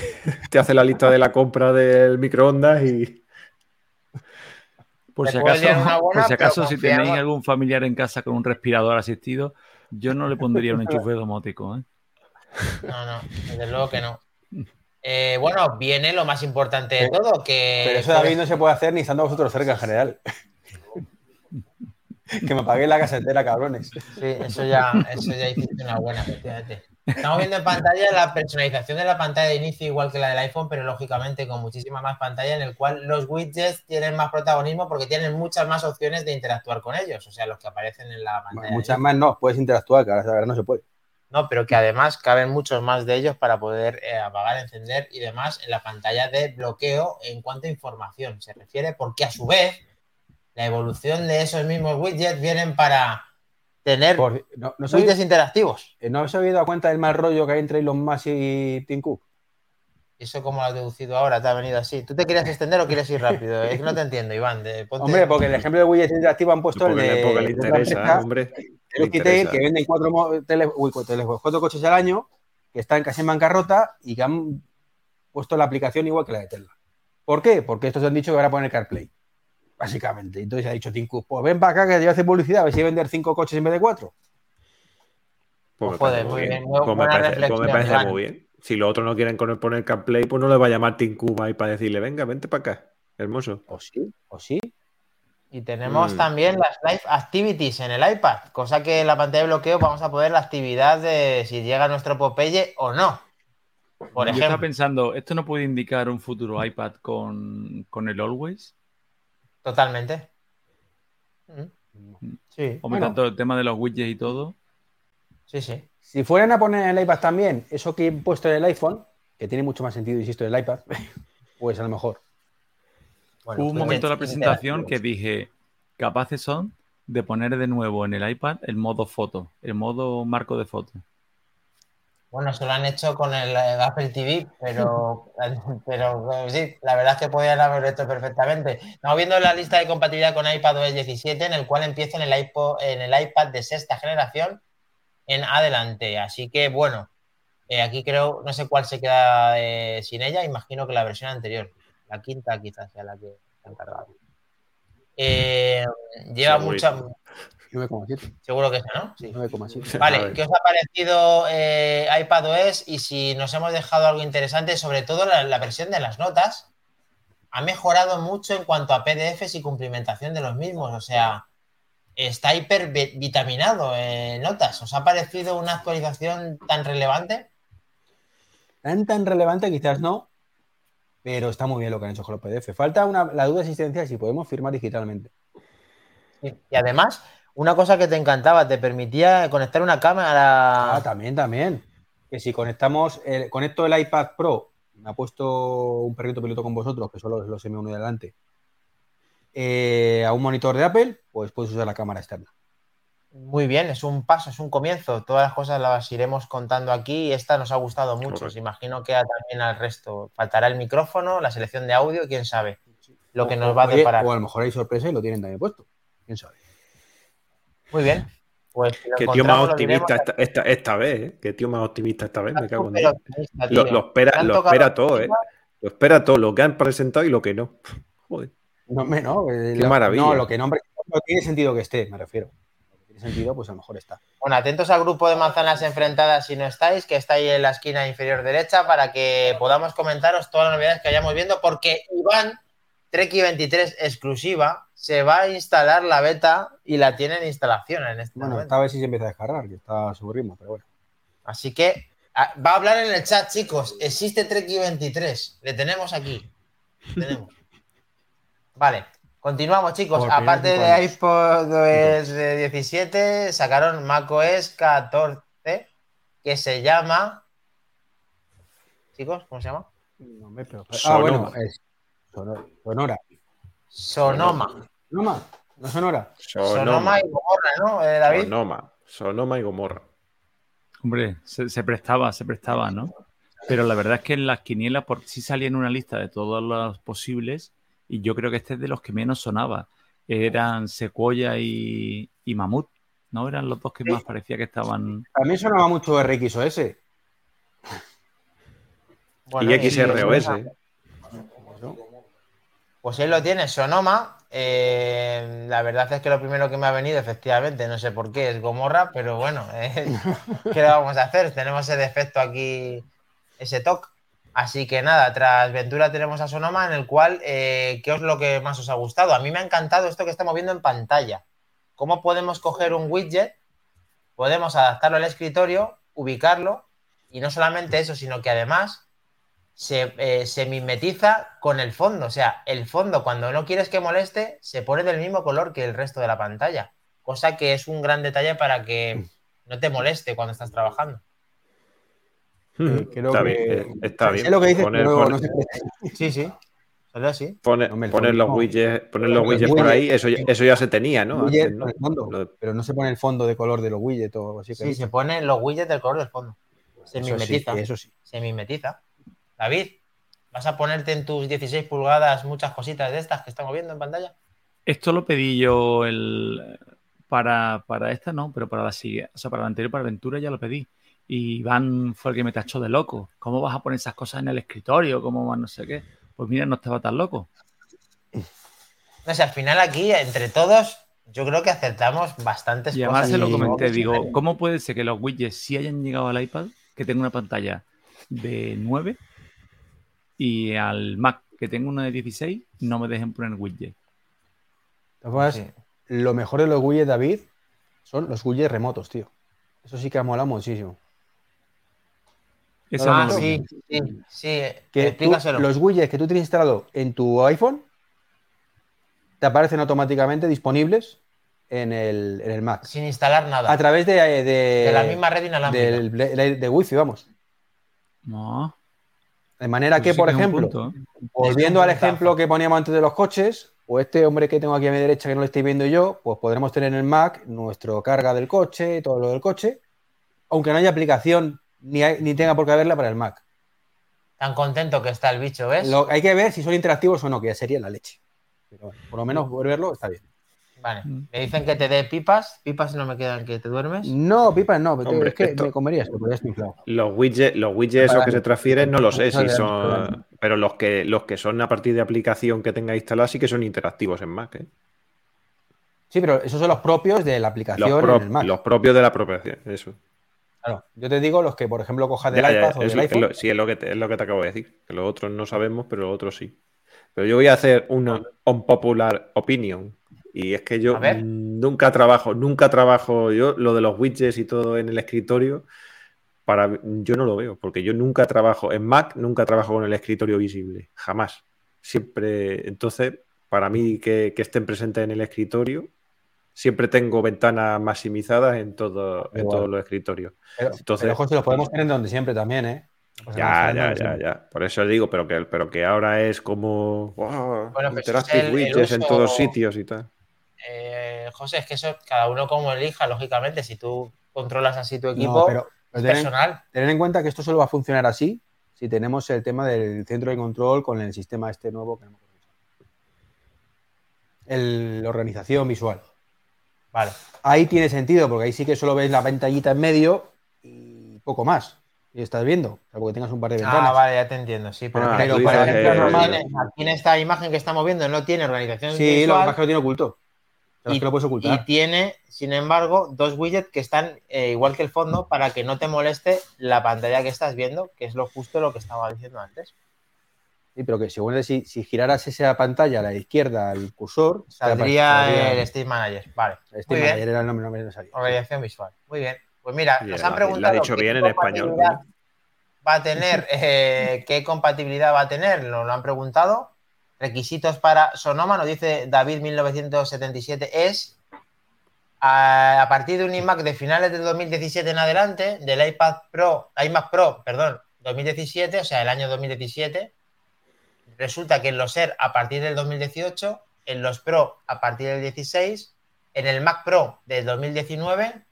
hace la lista de la compra del microondas y. (laughs) Por si acaso, por si, acaso si tenéis algún familiar en casa con un respirador asistido, yo no le pondría un enchufe (laughs) domótico. ¿eh? No, no, desde luego que no. Eh, bueno, viene lo más importante de todo, que... Pero eso David no se puede hacer ni estando vosotros cerca en general. (laughs) que me pagué la casetera, cabrones. Sí, eso ya, eso ya hiciste una buena, efectivamente. Estamos viendo en pantalla la personalización de la pantalla de inicio, igual que la del iPhone, pero lógicamente con muchísima más pantalla, en el cual los widgets tienen más protagonismo porque tienen muchas más opciones de interactuar con ellos, o sea, los que aparecen en la pantalla. muchas más no, puedes interactuar, que ahora no se puede. No, pero que además caben muchos más de ellos para poder eh, apagar, encender y demás en la pantalla de bloqueo en cuanto a información se refiere, porque a su vez la evolución de esos mismos widgets vienen para tener no, widgets interactivos. Eh, ¿No os habéis dado cuenta del mal rollo que hay entre Elon Musk y Tim Cook? ¿Eso cómo lo has deducido ahora? ¿Te ha venido así? ¿Tú te quieres extender o quieres ir rápido? Es que no te entiendo, Iván. Hombre, porque el ejemplo de widgets interactivos han puesto el de... Porque le interesa, hombre. El que venden cuatro, tele, cuatro coches al año, que están casi en bancarrota y que han puesto la aplicación igual que la de Tesla. ¿Por qué? Porque estos han dicho que van a poner CarPlay. Básicamente. Entonces ha dicho Tim Cook, pues ven para acá que yo hace publicidad, a ver si vender cinco coches en vez de cuatro. Pues, pues muy bien. Pues me parece, pues me parece muy bien. Si los otros no quieren poner CarPlay, pues no le va a llamar Tim Cook ahí para decirle, venga, vente para acá. Hermoso. O sí, o sí. Y tenemos mm. también las Live Activities en el iPad, cosa que en la pantalla de bloqueo vamos a poder la actividad de si llega nuestro Popeye o no. Por ejemplo. Yo estaba pensando, ¿esto no puede indicar un futuro iPad con, el Always? Totalmente. Sí. Tanto el tema de los widgets y todo. Sí, sí. Si fueran a poner en el iPad también eso que he puesto en el iPhone, que tiene mucho más sentido, insisto, en el iPad, (laughs) pues a lo mejor. Hubo un pues momento de la presentación que dije, capaces son de poner de nuevo en el iPad el modo foto, el modo marco de foto. Bueno, se lo han hecho con el, Apple TV, pero, (laughs) pero sí, la verdad es que podían haberlo hecho perfectamente. Estamos viendo la lista de compatibilidad con iPad OS 17, en el cual empieza en el, iPod, en el iPad de sexta generación en adelante. Así que, bueno, eh, aquí creo, no sé cuál se queda eh, sin ella, imagino que la versión anterior, la quinta quizás sea la que se ha encargado. Eh, lleva mucha, Seguro que sí, ¿no? Sí. 9,7. Vale, ¿qué os ha parecido eh, iPadOS? Y si nos hemos dejado algo interesante, sobre todo la, versión de las notas, ha mejorado mucho en cuanto a PDFs y cumplimentación de los mismos. O sea, está hiper vitaminado en notas. ¿Os ha parecido una actualización tan relevante? Tan, tan relevante quizás no, pero está muy bien lo que han hecho con los PDF. Falta una, la duda existencial si podemos firmar digitalmente. Y además, una cosa que te encantaba, te permitía conectar una cámara. Ah, también, también. Que si conectamos, el, conecto el iPad Pro, me ha puesto un perrito piloto con vosotros, que solo es los M1 de adelante, eh, a un monitor de Apple, pues puedes usar la cámara externa. Muy bien, es un paso, es un comienzo. Todas las cosas las iremos contando aquí y esta nos ha gustado mucho. imagino que también al resto faltará el micrófono, la selección de audio, quién sabe lo que nos va a deparar. O a lo mejor hay sorpresa y lo tienen también puesto. Quién sabe. Muy bien. Pues Qué tío más optimista esta, vez, ¿eh? Qué tío más optimista esta vez, me cago en Lo, lo, espera, lo espera todo, ¿eh? Lo espera todo, lo que han presentado y lo que no. Joder. No, no. Eh, Qué maravilla. No, lo que no, no tiene sentido que esté, me refiero. tiene sentido, pues a lo mejor está. Bueno, atentos al grupo de manzanas enfrentadas si no estáis, que está ahí en la esquina inferior derecha, para que podamos comentaros todas las novedades que hayamos viendo, porque Iván Treki 23 exclusiva, se va a instalar la beta y la tiene en instalación en este bueno, esta vez sí se empieza a descargar, que está a su ritmo, pero bueno. Así que va a hablar en el chat, chicos. Existe Treki 23. Le tenemos aquí. tenemos. (laughs) Vale, continuamos, chicos. Aparte de iPod OS 17, sacaron macOS 14, que se llama. Chicos, ¿cómo se llama? No me Ah, bueno, es Sonora. Sonoma. Sonoma. ¿No Sonora? Sonoma, y Gomorra, ¿no, eh, David? Sonoma. Sonoma y Gomorra. Hombre, se, prestaba, se prestaba, ¿no? Pero la verdad es que en las quinielas por sí salía en una lista de todos los posibles y yo creo que este es de los que menos sonaba. Eran Sequoia y, y Mamut, ¿no? Eran los dos que más parecía que estaban. A mí sonaba mucho RXOS. Bueno, y XROS. Pues él lo tiene, Sonoma. Eh, la verdad es que lo primero que me ha venido, efectivamente, no sé por qué, es Gomorra, pero bueno, eh, (laughs) ¿qué le vamos a hacer? Tenemos ese defecto aquí, ese toque. Así que nada, tras Ventura tenemos a Sonoma, en el cual, eh, ¿qué es lo que más os ha gustado? A mí me ha encantado esto que estamos viendo en pantalla. ¿Cómo podemos coger un widget? Podemos adaptarlo al escritorio, ubicarlo, y no solamente eso, sino que además eh, se, mimetiza con el fondo. O sea, el fondo, cuando no quieres que moleste, se pone del mismo color que el resto de la pantalla. Cosa que es un gran detalle para que no te moleste cuando estás trabajando. Hmm, está bien, está bien. lo que dices, no Sí, sí. Solo así. Poner, los widgets, poner los widgets por ahí, eso ya, eso ya se tenía, ¿no? Pero no se pone el fondo de color de los widgets o algo así. Sí, se ponen los widgets del color del fondo. Se mimetiza. eso sí. Se mimetiza. David, ¿vas a ponerte en tus 16 pulgadas muchas cositas de estas que estamos viendo en pantalla? Esto lo pedí yo el, para, esta, no, pero para la siguiente, o sea, para la anterior, para Aventura ya lo pedí. Y Iván fue el que me tachó de loco. ¿Cómo vas a poner esas cosas en el escritorio? ¿Cómo más no sé qué? Pues mira, no estaba tan loco. No sé, al final aquí, entre todos, yo creo que acertamos bastantes y además se lo comenté, digo, ¿cómo puede ser que los widgets sí hayan llegado al iPad, que tenga una pantalla de 9 y al Mac, que tengo una de 16, no me dejen poner widget? Lo mejor de los widgets, David, son los widgets remotos, tío. Eso sí que ha molado muchísimo. ah, sí, sí, sí. Que los widgets que tú tienes instalado en tu iPhone te aparecen automáticamente disponibles en el, en el Mac. Sin instalar nada. A través de, de, la misma red inalámbrica. De, de, Wi-Fi, vamos. No. De manera pues que, por ejemplo, ¿eh? volviendo al ejemplo que poníamos antes de los coches, o este hombre que tengo aquí a mi derecha que no lo estoy viendo yo, pues podremos tener en el Mac nuestro carga del coche, todo lo del coche, aunque no haya aplicación ni, ni tenga por qué haberla para el Mac. Tan contento que está el bicho, ¿ves? hay que ver si son interactivos o no, que ya sería la leche. Pero por lo menos por verlo está bien. Vale. Mm. Me dicen que te dé pipas. Pipas no me quedan que te duermes. No, pipas no. es que me comerías, Los widgets, los widgets que se transfieren no lo sé si son. Pero los que, los que son a partir de aplicación que tenga instalada sí que son interactivos en Mac. ¿eh? Sí, pero esos son los propios de la aplicación los en el Mac. Los propios de la aplicación, eso. Claro, yo te digo los que, por ejemplo, cojas del iPad o del iPhone. sí, es lo, que te, es lo que te acabo de decir. Que los otros no sabemos, pero los otros sí. Pero yo voy a hacer una unpopular opinion. Y es que yo nunca trabajo, nunca trabajo yo lo de los widgets y todo en el escritorio. Para, yo no lo veo, porque yo nunca trabajo en Mac, nunca trabajo con el escritorio visible, jamás. Siempre, entonces, para mí que, estén presentes en el escritorio, siempre tengo ventanas maximizadas en, todo, en todos los escritorios. entonces, pero, José, los podemos tener donde siempre también, ¿eh? ya, ya, ya, ya. Por eso digo, pero que, pero que ahora es como wow, bueno, interactive widgets en todos sitios y tal. Eh, José, es que eso cada uno como elija, lógicamente, si tú controlas así tu equipo personal. Tener en cuenta que esto solo va a funcionar así si tenemos el tema del centro de control con el sistema este nuevo que no La organización visual. Vale. Ahí tiene sentido, porque ahí sí que solo ves la pantallita en medio y poco más. Y estás viendo, porque tengas un par de ah, ventanas. Ah, vale, ya te entiendo, sí. Pero, ah, aquí en esta imagen que estamos viendo no tiene organización sí, visual. Sí, lo que pasa es que lo tiene oculto. Y, tiene, sin embargo, dos widgets que están eh, igual que el fondo para que no te moleste la pantalla que estás viendo, que es lo justo lo que estaba diciendo antes. Sí, pero que según si, si giraras esa pantalla a la izquierda al cursor, saldría el Steam Manager. Vale. El Steam Manager era el nombre, no Organización visual. Muy bien. Pues mira, nos han preguntado. Lo ha dicho bien en español. Va a tener, (laughs) eh, ¿qué compatibilidad va a tener? Nos lo han preguntado. Requisitos para Sonoma, nos dice David 1977, es a, partir de un iMac de finales del 2017 en adelante, del iPad Pro, iMac Pro, perdón, 2017, o sea, el año 2017, resulta que en los Air a partir del 2018, en los Pro a partir del 16, en el Mac Pro del 2019,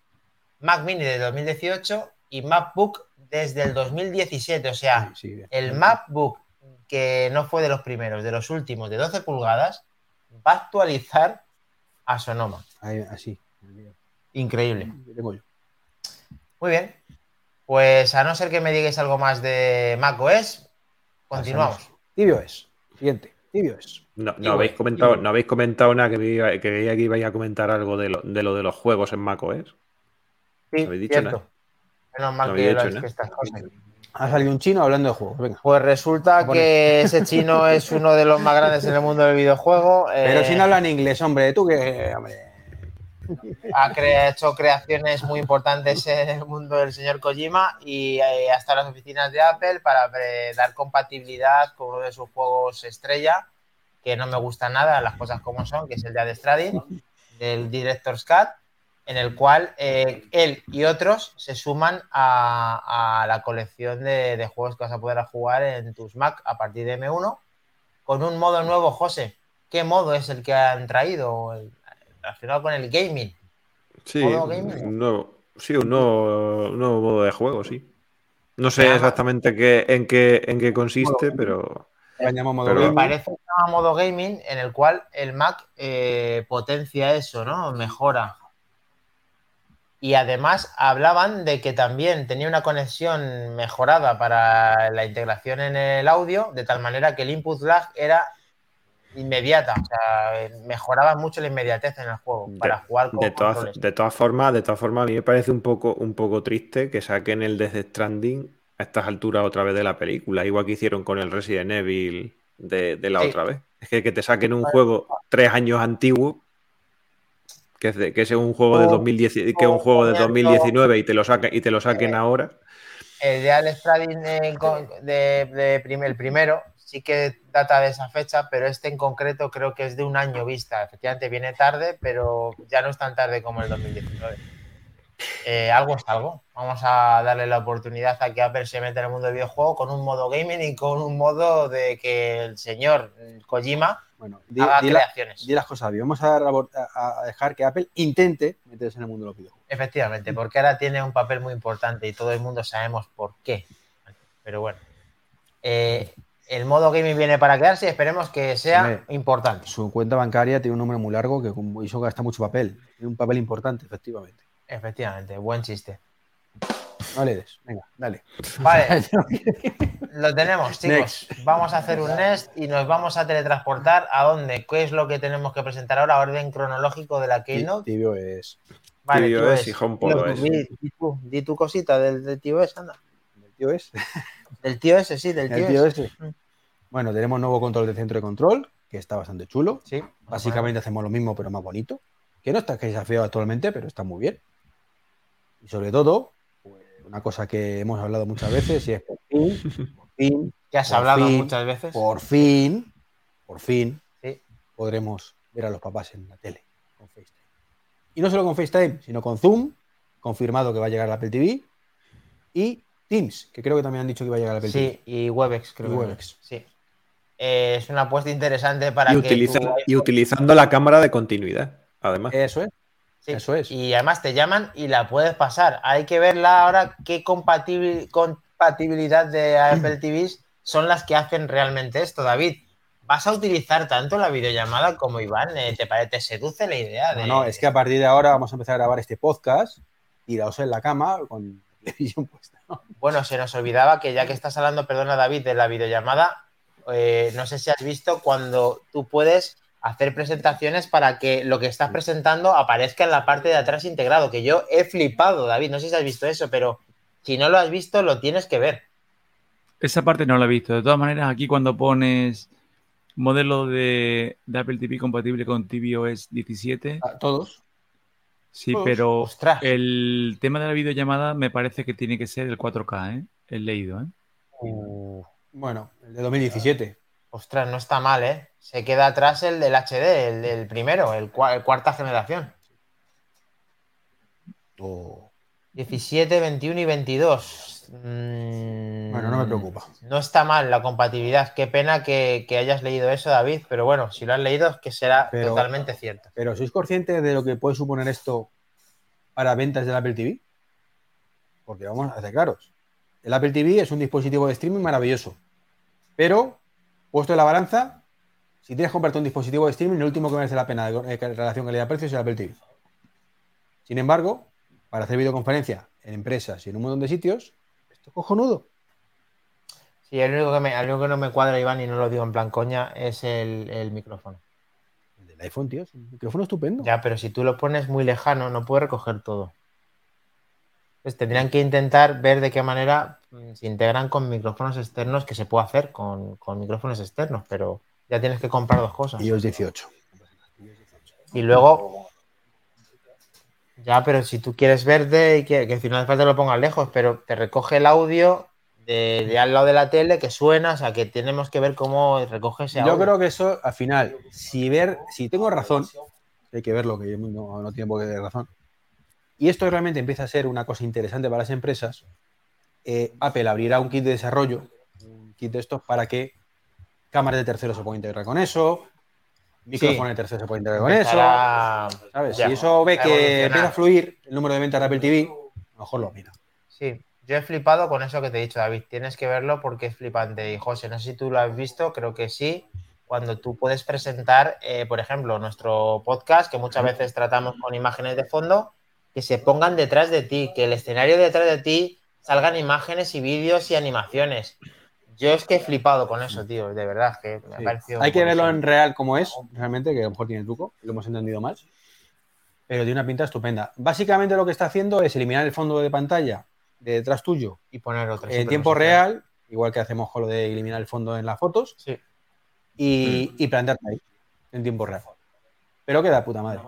Mac Mini del 2018 y MacBook desde el 2017. O sea, el MacBook que no fue de los primeros, de los últimos, de 12 pulgadas, va a actualizar a Sonoma. así. Increíble. Muy bien. Pues a no ser que me digáis algo más de macOS, continuamos. Tibio es. Siguiente. Tibio es. No, habéis comentado, no habéis comentado nada que veía que, ibais a comentar algo de lo, de lo de los juegos en macOS. Sí, ¿Habéis dicho cierto. Menos mal que, que estas cosas. Ha salido un chino hablando de juegos. Pues resulta que ese chino (laughs) es uno de los más grandes en el mundo del videojuego. Pero si no habla en inglés, hombre, tú que. Ha hecho creaciones muy importantes en el mundo del señor Kojima y eh, hasta las oficinas de Apple para dar compatibilidad con uno de sus juegos estrella, que no me gusta nada, las cosas como son, que es el de Ad Strading, del Director's Cut en el cual eh, él y otros se suman a, la colección de, juegos que vas a poder jugar en tus Mac a partir de M1 con un modo nuevo, José. ¿Qué modo es el que han traído relacionado con el gaming? Sí, Un nuevo, sí, un nuevo, modo de juego, sí. No sé exactamente qué, en, qué, en qué consiste, pero... Me parece que se modo gaming en el cual el Mac eh, potencia eso, ¿no? Mejora y además hablaban de que también tenía una conexión mejorada para la integración en el audio, de tal manera que el input lag era inmediata. O sea, mejoraba mucho la inmediatez en el juego para jugar con de todas, de todas formas, de todas formas, a mí me parece un poco, un poco triste que saquen el Death Stranding a estas alturas otra vez de la película, igual que hicieron con el Resident Evil de, la otra vez. Es que, que te saquen un juego tres años antiguo, que es, que es un juego de 2010, que es un juego de 2019 y te lo saquen, y te lo saquen ahora. El de Stranding de, el primero sí que data de esa fecha, pero este en concreto creo que es de un año vista. Efectivamente viene tarde, pero ya no es tan tarde como el 2019. Eh, algo es algo. Vamos a darle la oportunidad a que Apple se meta en el mundo del videojuego con un modo gaming y con un modo de que el señor Kojima bueno, haga creaciones. las cosas Vamos a, a, dejar que Apple intente meterse en el mundo de los videojuegos. Efectivamente, porque ahora tiene un papel muy importante y todo el mundo sabemos por qué. Pero bueno. Eh, el modo gaming viene para quedarse y esperemos que sea importante. Su cuenta bancaria tiene un número muy largo que eso gasta mucho papel. Tiene un papel importante, efectivamente. Efectivamente, buen chiste. Vale, venga, dale. Vale, (laughs) lo tenemos, chicos. Vamos a hacer un Nest y nos vamos a teletransportar a dónde. ¿Qué es lo que tenemos que presentar ahora? Orden cronológico de la Keynote. Tibio es. Vale, tibio es y HomePod es. Di, tu cosita del, del tío es, anda. ¿Del tío es? Del tío ese, sí, del tío, ese. Mm. Bueno, tenemos nuevo control de centro de control, que está bastante chulo. Sí. Básicamente hacemos lo mismo, pero más bonito. Que no está que desafío actualmente, pero está muy bien. Y sobre todo, pues, una cosa que hemos hablado muchas veces y es por fin, por fin. Que has hablado muchas veces. Por fin, por fin, podremos ver a los papás en la tele con FaceTime. Y no solo con FaceTime, sino con Zoom, confirmado que va a llegar la Apple TV, y Teams, que creo que también han dicho que va a llegar a Apple TV. Sí, y Webex, creo. Y Webex. Sí. Eh, es una apuesta interesante para y que. Y utilizando la cámara de continuidad, además. Eso es. Eso es. Y además te llaman y la puedes pasar. Hay que verla ahora qué compatibilidad de Apple (clears throat) TV son las que hacen realmente esto, David. ¿Vas a utilizar tanto la videollamada como Iván? Eh, ¿Te, te seduce la idea? De... No, no, es que a partir de ahora vamos a empezar a grabar este podcast tirados en la cama con televisión puesta. Bueno, se nos olvidaba que ya que estás hablando, perdona David, de la videollamada, eh, no sé si has visto cuando tú puedes hacer presentaciones para que lo que estás presentando aparezca en la parte de atrás integrado, que yo he flipado, David, no sé si has visto eso, pero si no lo has visto, lo tienes que ver. Esa parte no la he visto. De todas maneras, aquí cuando pones modelo de, Apple TV compatible con tvOS 17. ¿A todos. Sí, pero el tema de la videollamada me parece que tiene que ser el 4K, ¿eh? El leído, ¿eh? Uh. Bueno, el de 2017. Ostras, no está mal, ¿eh? Se queda atrás el del HD, el del primero, el, cuarta generación. 17, 21 y 22. Mm, bueno, no me preocupa. No está mal la compatibilidad. Qué pena que, hayas leído eso, David, pero bueno, si lo has leído es que será totalmente cierto. Pero ¿sois conscientes de lo que puede suponer esto para ventas del Apple TV? Porque vamos a ser claros. El Apple TV es un dispositivo de streaming maravilloso. Pero, puesto en la balanza, si tienes que comprarte un dispositivo de streaming, lo último que merece la pena en relación calidad-precio es el Apple TV. Sin embargo, para hacer videoconferencia en empresas y en un montón de sitios, esto es cojonudo. Sí, el único, que me, el único que no me cuadra, Iván, y no lo digo en plan coña, es el, el micrófono. El del iPhone, tío, es un micrófono estupendo. Ya, pero si tú lo pones muy lejano, no puede recoger todo. Pues tendrían que intentar ver de qué manera mm, se integran con micrófonos externos, que se puede hacer con, micrófonos externos, pero ya tienes que comprar dos cosas. iOS 18. Y luego, ya, pero si tú quieres verde y que, que si no hace falta lo pongas lejos, pero te recoge el audio de, al lado de la tele que suena, o sea que tenemos que ver cómo recoge ese audio. Yo creo que eso, al final, si ver, si tengo razón, hay que verlo, que yo no, no tiene por qué razón y esto realmente empieza a ser una cosa interesante para las empresas, eh, Apple abrirá un kit de desarrollo, un kit de estos para que cámaras de terceros se puedan integrar con eso, micrófonos de terceros se pueden integrar con eso. ¿sabes? si eso ve que empieza a fluir el número de ventas de Apple TV, a lo mejor lo mira. Sí, yo he flipado con eso que te he dicho, David. Tienes que verlo porque es flipante. Y José, no sé si tú lo has visto, creo que sí. Cuando tú puedes presentar, eh, por ejemplo, nuestro podcast, que muchas veces tratamos con imágenes de fondo, que se pongan detrás de ti, que el escenario detrás de ti salgan imágenes y vídeos y animaciones. Yo es que he flipado con eso, tío, de verdad, que me ha parecido... Hay que verlo en real como es, realmente, que a lo mejor tiene truco, lo hemos entendido mal. Pero tiene una pinta estupenda. Básicamente lo que está haciendo es eliminar el fondo de pantalla de detrás tuyo y poner otra. En tiempo real, igual que hacemos con lo de eliminar el fondo en las fotos. Sí. Y, y plantarte ahí, en tiempo real. Pero queda puta madre.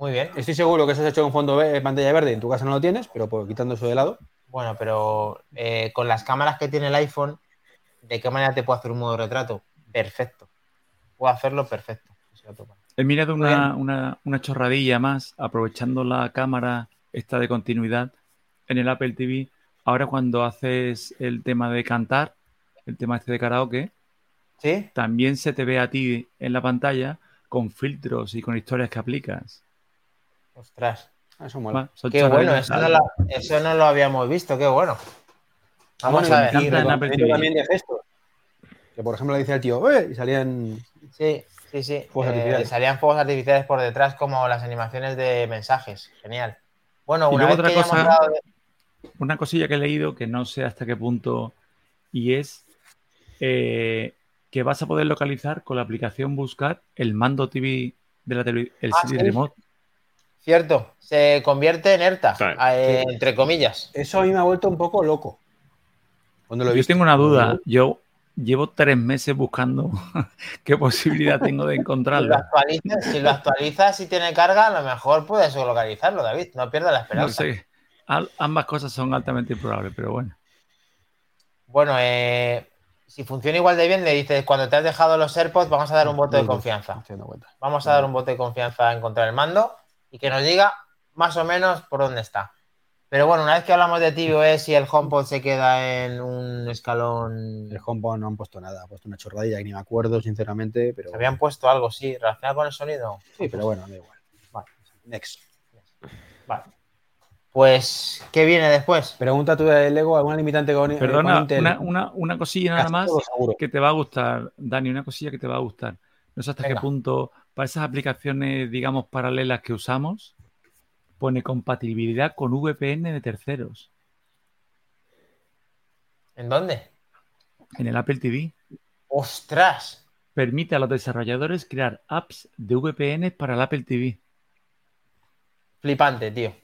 Muy bien. Estoy seguro que eso has hecho con fondo de pantalla verde, en tu casa no lo tienes, pero pues, quitando eso de lado. Bueno, pero eh, con las cámaras que tiene el iPhone, ¿de qué manera te puedo hacer un modo retrato? Perfecto. Puedo hacerlo perfecto. He mirado una, una, chorradilla más, aprovechando la cámara esta de continuidad en el Apple TV. Ahora cuando haces el tema de cantar, el tema este de karaoke, ¿Sí? también se te ve a ti en la pantalla con filtros y con historias que aplicas. Ostras. Eso mola. qué bueno, eso no, lo, eso no, lo, habíamos visto, qué bueno. Vamos a ver. Y también de gestos. Que por ejemplo le dice al tío, ¡eh! Y salían. Sí, sí, sí. Eh, salían fuegos artificiales por detrás, como las animaciones de mensajes. Genial. Bueno, una vez otra que cosa, Una cosilla que he leído que no sé hasta qué punto. Y es eh, que vas a poder localizar con la aplicación Buscar el mando TV de la televisión, el ah, Remote. Cierto, se convierte en ERTA, eh, entre comillas. Eso a mí me ha vuelto un poco loco. Cuando lo Yo tengo una duda. Yo llevo tres meses buscando (laughs) qué posibilidad tengo de encontrarlo. Si lo, actualizas, y tiene carga, a lo mejor puedes localizarlo, David. No pierdas la esperanza. No sé. ambas cosas son altamente improbables, pero bueno. Bueno, eh, si funciona igual de bien, le dices, cuando te has dejado los AirPods, vamos a dar un voto de confianza. Vamos a dar un voto de confianza en encontrar el mando y que nos diga más o menos por dónde está. Pero bueno, una vez que hablamos de tvOS y el HomePod se queda en un escalón. El HomePod no han puesto nada, han puesto una chorradilla que ni me acuerdo, sinceramente. Pero... habían puesto algo, sí, relacionado con el sonido. Sí, pero bueno, da igual. Vale, next. Vale. Pues, ¿qué viene después? Pregunta tú de Lego, ¿alguna limitante con Perdona, una, una, cosilla nada más que te va a gustar, Dani, una cosilla que te va a gustar. No sé hasta qué punto, para esas aplicaciones, digamos, paralelas que usamos, pone compatibilidad con VPN de terceros. ¿En dónde? En el Apple TV. ¡Ostras! Permite a los desarrolladores crear apps de VPN para el Apple TV. Flipante, tío.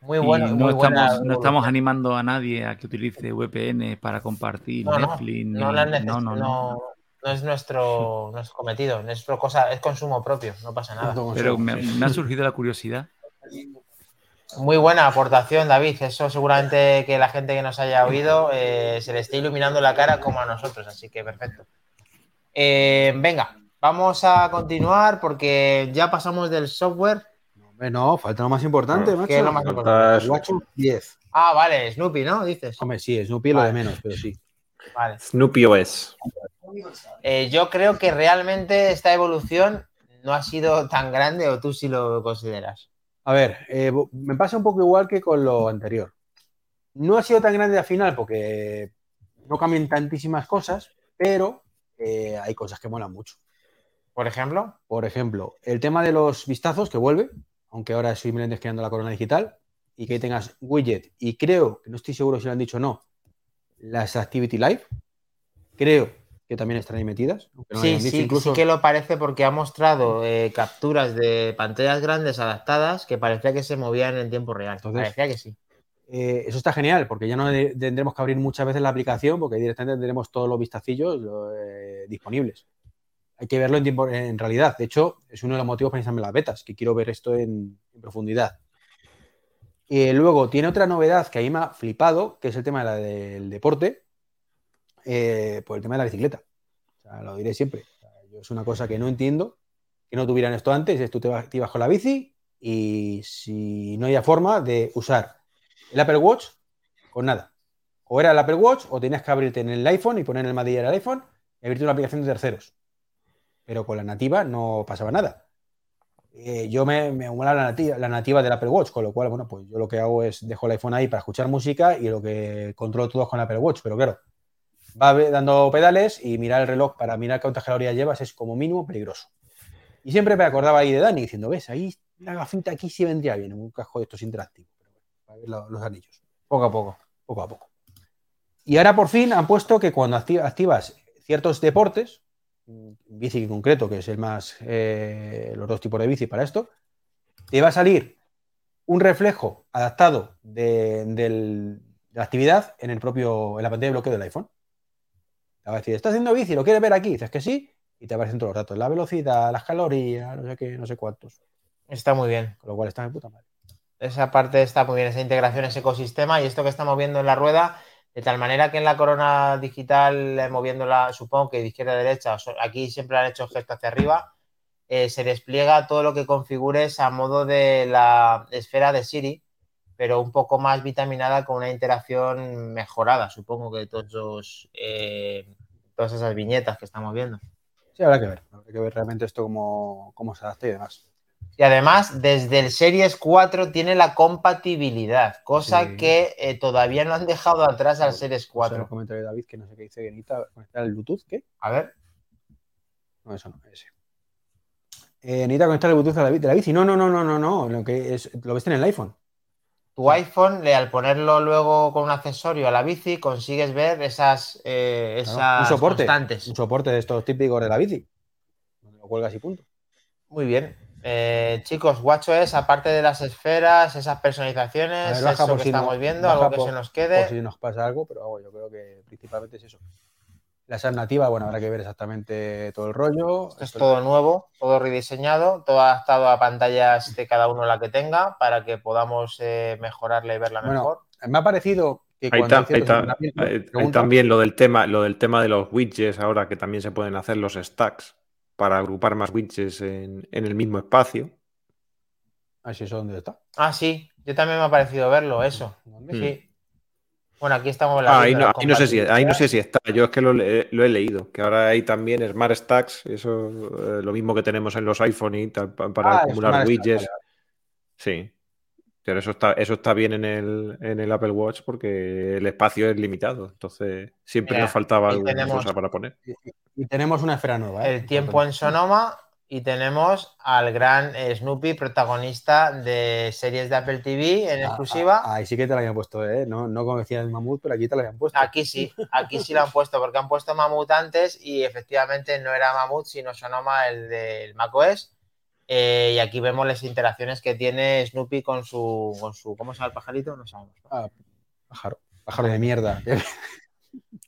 Muy bueno. No, estamos, no estamos animando a nadie a que utilice VPN para compartir Netflix. No, no, no, no, es nuestro, nuestro cometido, nuestro cosa, es consumo propio, no pasa nada. Pero me, ha surgido la curiosidad. Muy buena aportación, David. Eso seguramente que la gente que nos haya oído eh, se le esté iluminando la cara como a nosotros, así que perfecto. Eh, venga, vamos a continuar porque ya pasamos del software. No, falta lo más importante, ¿Qué es lo más importante? Watch 10. Ah, vale, Snoopy, ¿no? Dices. Hombre, sí, Snoopy es lo de menos, pero sí. Vale. Snoopy OS. Eh, yo creo que realmente esta evolución no ha sido tan grande o tú sí lo consideras. A ver, eh, me pasa un poco igual que con lo anterior. No ha sido tan grande al final porque no cambian tantísimas cosas, pero eh, hay cosas que molan mucho. ¿Por ejemplo? Por ejemplo, el tema de los vistazos que vuelve, aunque ahora estoy creando la corona digital, y que tengas widget, y creo, que no estoy seguro si lo han dicho o no, las Activity Live, creo que también están ahí metidas. sí, sí, incluso... que lo parece porque ha mostrado eh, capturas de pantallas grandes adaptadas que parecía que se movían en tiempo real. parecía que sí. Eh, eso está genial, porque ya no tendremos que abrir muchas veces la aplicación, porque directamente tendremos todos los vistacillos eh, disponibles. Hay que verlo en tiempo, en realidad. De hecho, es uno de los motivos para iniciarme las betas, que quiero ver esto en, profundidad. Y luego tiene otra novedad que a mí me ha flipado, que es el tema del deporte, eh, por el tema de la bicicleta. lo diré siempre. yo es una cosa que no entiendo, que no tuvieran esto antes, es tú te, vas, con la bici y si no había forma de usar el Apple Watch con nada. O era el Apple Watch o tenías que abrirte en el iPhone y poner el manillar del iPhone y abrirte una aplicación de terceros. Pero con la nativa no pasaba nada. Eh, yo me, me la nativa, la del Apple Watch, con lo cual, bueno, pues yo lo que hago es dejo el iPhone ahí para escuchar música y lo que controlo todo con el Apple Watch. Pero claro, va dando pedales y mirar el reloj para mirar cuántas calorías llevas es como mínimo peligroso. Y siempre me acordaba ahí de Dani diciendo, ves, ahí la gafita aquí sí vendría bien, un casco de estos interactivos, para ver los, anillos. Poco a poco. Poco a poco. Y ahora por fin han puesto que cuando activas ciertos deportes, bici en concreto, que es el más, eh, los dos tipos de bici para esto, te va a salir un reflejo adaptado de, la actividad en el propio, en la pantalla de bloqueo del iPhone. Te va a decir, ¿estás haciendo bici? ¿Lo quieres ver aquí? Dices que sí, y te aparecen todos los datos, la velocidad, las calorías, no sé qué, no sé cuántos. Está muy bien. Con lo cual está de puta madre. Esa parte está muy bien, esa integración, ese ecosistema y esto que estamos viendo en la rueda, de tal manera que en la corona digital, eh, moviéndola, supongo que de izquierda a derecha, aquí siempre han hecho gesto hacia arriba, eh, se despliega todo lo que configures a modo de la esfera de Siri, pero un poco más vitaminada con una interacción mejorada, supongo que todos eh, todas esas viñetas que estamos viendo. Sí, habrá que ver, habrá que ver realmente esto cómo, cómo se adapta y demás. Y además, desde el Series 4 tiene la compatibilidad, cosa que eh, todavía no han dejado atrás al Series 4. Un comentario de David que no sé qué dice, que necesita conectar el Bluetooth, ¿qué? A ver. No, eso no, ese. Eh, necesita conectar el Bluetooth de la bici. No, no, no, no, no, no. Lo que es, lo ves en el iPhone. Tu iPhone, al ponerlo luego con un accesorio a la bici, consigues ver esas, eh, esas un soporte, constantes. Un soporte de estos típicos de la bici. Lo cuelgas y punto. Muy bien. Eh, chicos, es aparte de las esferas, esas personalizaciones, eso que estamos viendo, algo que se nos quede. Por si nos pasa algo, pero yo creo que principalmente es eso. La SAP nativa, bueno, habrá que ver exactamente todo el rollo. es todo nuevo, todo rediseñado, todo adaptado a pantallas de cada uno la que tenga para que podamos eh, mejorarla y verla mejor. Me ha parecido que hay, también lo del tema, lo del tema de los widgets ahora que también se pueden hacer los stacks para agrupar más widgets en, el mismo espacio. Ah, sí, ¿eso dónde está? Ah, sí, yo también me ha parecido verlo, eso. Sí. Bueno, aquí estamos ah, ahí, no, no sé si, ahí no sé si está, yo es que lo, he leído, que ahora hay también Smart Stacks, eso eh, lo mismo que tenemos en los iPhone y tal, para ah, acumular widgets. Sí, pero eso está, eso está bien en el, en el Apple Watch porque el espacio es limitado, entonces siempre nos faltaba alguna cosa para poner. Y tenemos una esfera nueva. ¿eh? El tiempo en Sonoma y tenemos al gran Snoopy, protagonista de series de Apple TV en ah, exclusiva. Ah, ahí sí que te lo habían puesto, ¿eh? No, no como decía el mamut, pero aquí te lo habían puesto. Aquí sí, aquí sí lo han puesto, porque han puesto mamut antes y efectivamente no era mamut, sino Sonoma, el del macOS. Eh, y aquí vemos las interacciones que tiene Snoopy con su, con su ¿cómo se llama el pajarito? No sabemos. Ah, pájaro, pájaro de mierda. (laughs)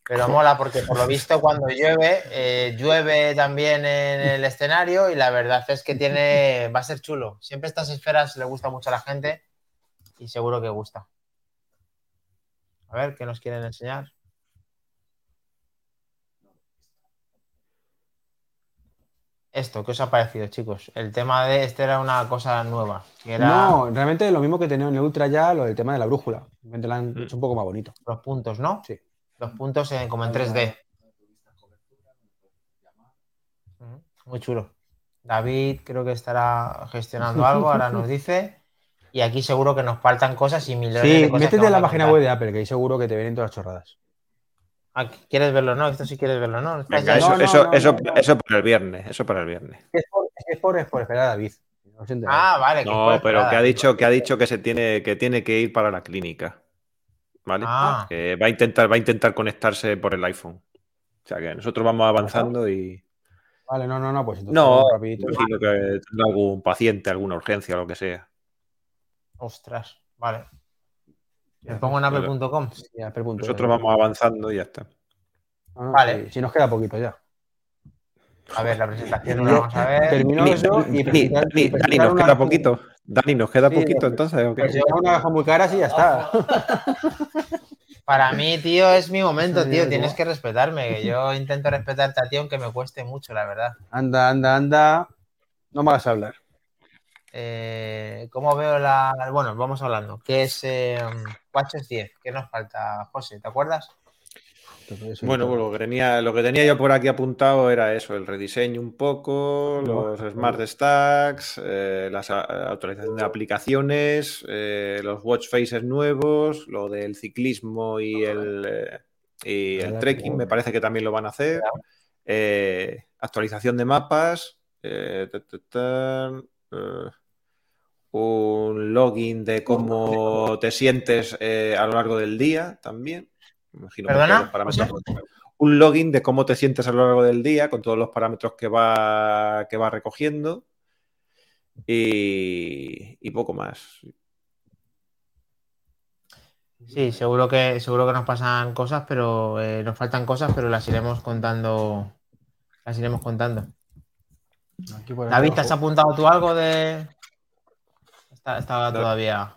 Pero mola porque por lo visto cuando llueve, eh, llueve también en el escenario y la verdad es que tiene, va a ser chulo. Siempre estas esferas le gusta mucho a la gente y seguro que gusta. A ver, ¿qué nos quieren enseñar? Esto, ¿qué os ha parecido, chicos? El tema de este era una cosa nueva. No, realmente lo mismo que tenía en el Ultra ya, lo del tema de la brújula. Realmente lo han mm. hecho un poco más bonito. Los puntos, ¿no? Sí los puntos como en 3D. Muy chulo. David creo que estará gestionando (laughs) algo, ahora nos dice. Y aquí seguro que nos faltan cosas y millones de cosas. métete en la página web de Apple, que ahí seguro que te vienen todas las chorradas. Ah, ¿Quieres verlo? No, esto sí quieres verlo, ¿no? eso, eso, eso, para el viernes, eso para el viernes. Es por, es por, esperar a David. ah, vale. No, pero que ha dicho que ha dicho que se tiene que tiene que ir para la clínica. ¿Vale? Ah. Que va a intentar, va a intentar conectarse por el iPhone. O sea que nosotros vamos avanzando y. Vale, no, no, no, pues entonces. No, imagino que tendrá algún paciente, alguna urgencia, lo que sea. Ostras, vale. Me pongo en apple.com. Nosotros vamos avanzando y ya está. vale. Si, nos queda poquito ya. A ver, la presentación la vamos a ver. Termino eso y Dani, nos queda poquito. Dani, ¿nos queda poquito entonces? Pues una caja muy cara y ya está. Para mí, tío, es mi momento, tío. Tienes que respetarme. Yo intento respetarte a ti, aunque me cueste mucho, la verdad. Anda, anda, anda. No me vas a hablar. Eh, ¿Cómo veo la. Bueno, vamos hablando. ¿Qué es eh, 10? ¿Qué nos falta, José? ¿Te acuerdas? Bueno, pues lo, que tenía, lo que tenía yo por aquí apuntado era eso, el rediseño un poco, los Smart Stacks, eh, la actualización de aplicaciones, eh, los watch faces nuevos, lo del ciclismo y el, eh, y el trekking, me parece que también lo van a hacer. actualización de mapas, un login de cómo te sientes a lo largo del día también. ¿Perdona? Un login de cómo te sientes a lo largo del día con todos los parámetros que va, que va recogiendo y, poco más. Sí, seguro que, seguro que nos pasan cosas, pero eh, nos faltan cosas, pero las iremos contando. Las iremos contando. David, ¿te has apuntado tú algo de.? Estaba todavía.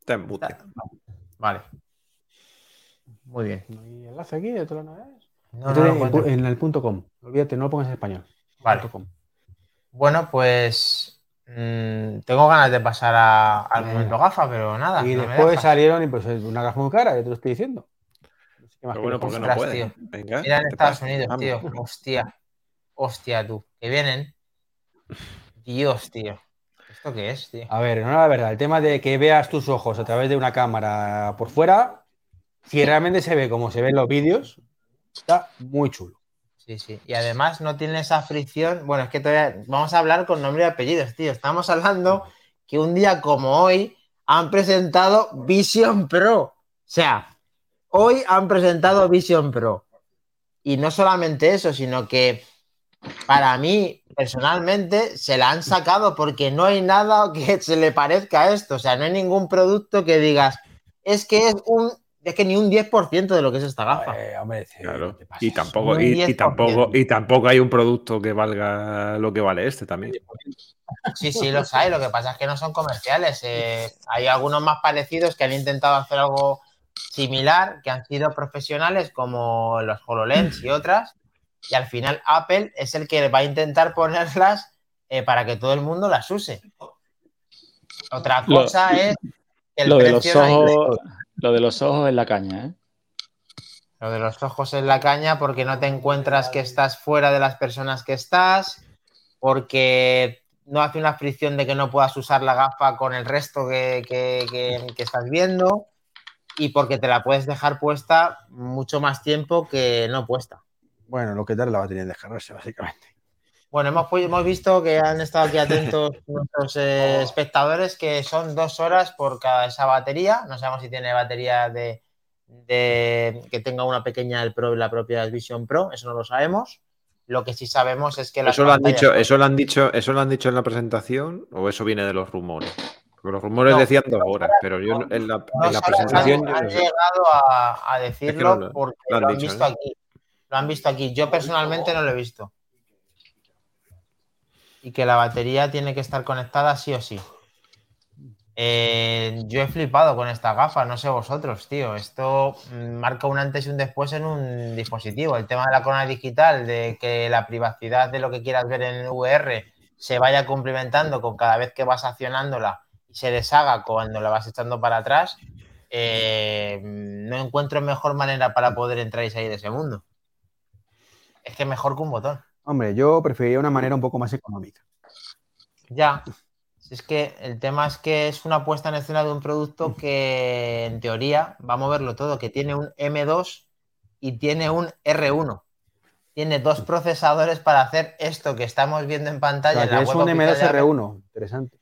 Está en bute. Vale. Muy bien. ¿No hay enlace aquí? ¿Esto no es? No, en, el punto com. Olvídate, no lo pongas en español. Vale. Bueno, pues mm, tengo ganas de pasar a, al momento gafa, pero nada. Y después salieron y pues una gafa muy cara, ya te lo estoy diciendo. pero bueno, porque no puede. Venga, Mira en Estados Unidos, tío. Hostia. Hostia, tú. Que vienen. Dios, tío. ¿Esto qué es, tío? A ver, no, la verdad, el tema de que veas tus ojos a través de una cámara por fuera, si realmente se ve como se ven los vídeos, está muy chulo. Sí, sí. Y además no tiene esa fricción. Bueno, es que todavía vamos a hablar con nombre y apellidos, tío. Estamos hablando que un día como hoy han presentado Vision Pro. O sea, hoy han presentado Vision Pro. Y no solamente eso, sino que para mí, personalmente, se la han sacado porque no hay nada que se le parezca a esto. O sea, no hay ningún producto que digas, es que es un es que ni un 10% de lo que es esta gafa. claro. Y tampoco, y, tampoco, y tampoco hay un producto que valga lo que vale este también. Sí, sí, los hay. Lo que pasa es que no son comerciales. Eh, hay algunos más parecidos que han intentado hacer algo similar, que han sido profesionales, como los HoloLens y otras. Y al final Apple es el que va a intentar ponerlas eh, para que todo el mundo las use. Otra cosa es el lo de los ojos, lo de los ojos en la caña, ¿eh? Lo de los ojos en la caña porque no te encuentras que estás fuera de las personas que estás, porque no hace una fricción de que no puedas usar la gafa con el resto que, estás viendo y porque te la puedes dejar puesta mucho más tiempo que no puesta. Bueno, lo que tal la batería de descargarse, básicamente. Bueno, hemos, hemos visto que han estado aquí atentos (laughs) nuestros eh, espectadores que son dos horas por cada esa batería. No sabemos si tiene batería de, que tenga una pequeña el Pro, la propia Vision Pro, eso no lo sabemos. Lo que sí sabemos es que eso lo han dicho, eso lo han dicho, eso lo han dicho en la presentación o eso viene de los rumores. Porque los rumores decían dos horas, pero yo en la, presentación han, llegado a, decirlo porque lo han, visto ¿eh? aquí. Lo han visto aquí. Yo personalmente no lo he visto y que la batería tiene que estar conectada sí o sí. Eh, yo he flipado con esta gafa, no sé vosotros, tío. Esto marca un antes y un después en un dispositivo. El tema de la corona digital, de que la privacidad de lo que quieras ver en VR se vaya cumplimentando con cada vez que vas accionándola y se deshaga cuando la vas echando para atrás, eh, no encuentro mejor manera para poder entrar y salir de ese mundo. Es que mejor que un botón. Hombre, yo preferiría una manera un poco más económica. Ya. Es que el tema es que es una puesta en escena de un producto que en teoría va a moverlo todo, que tiene un M2 y tiene un R1. Tiene dos procesadores para hacer esto que estamos viendo en pantalla. es un M2 R1, interesante.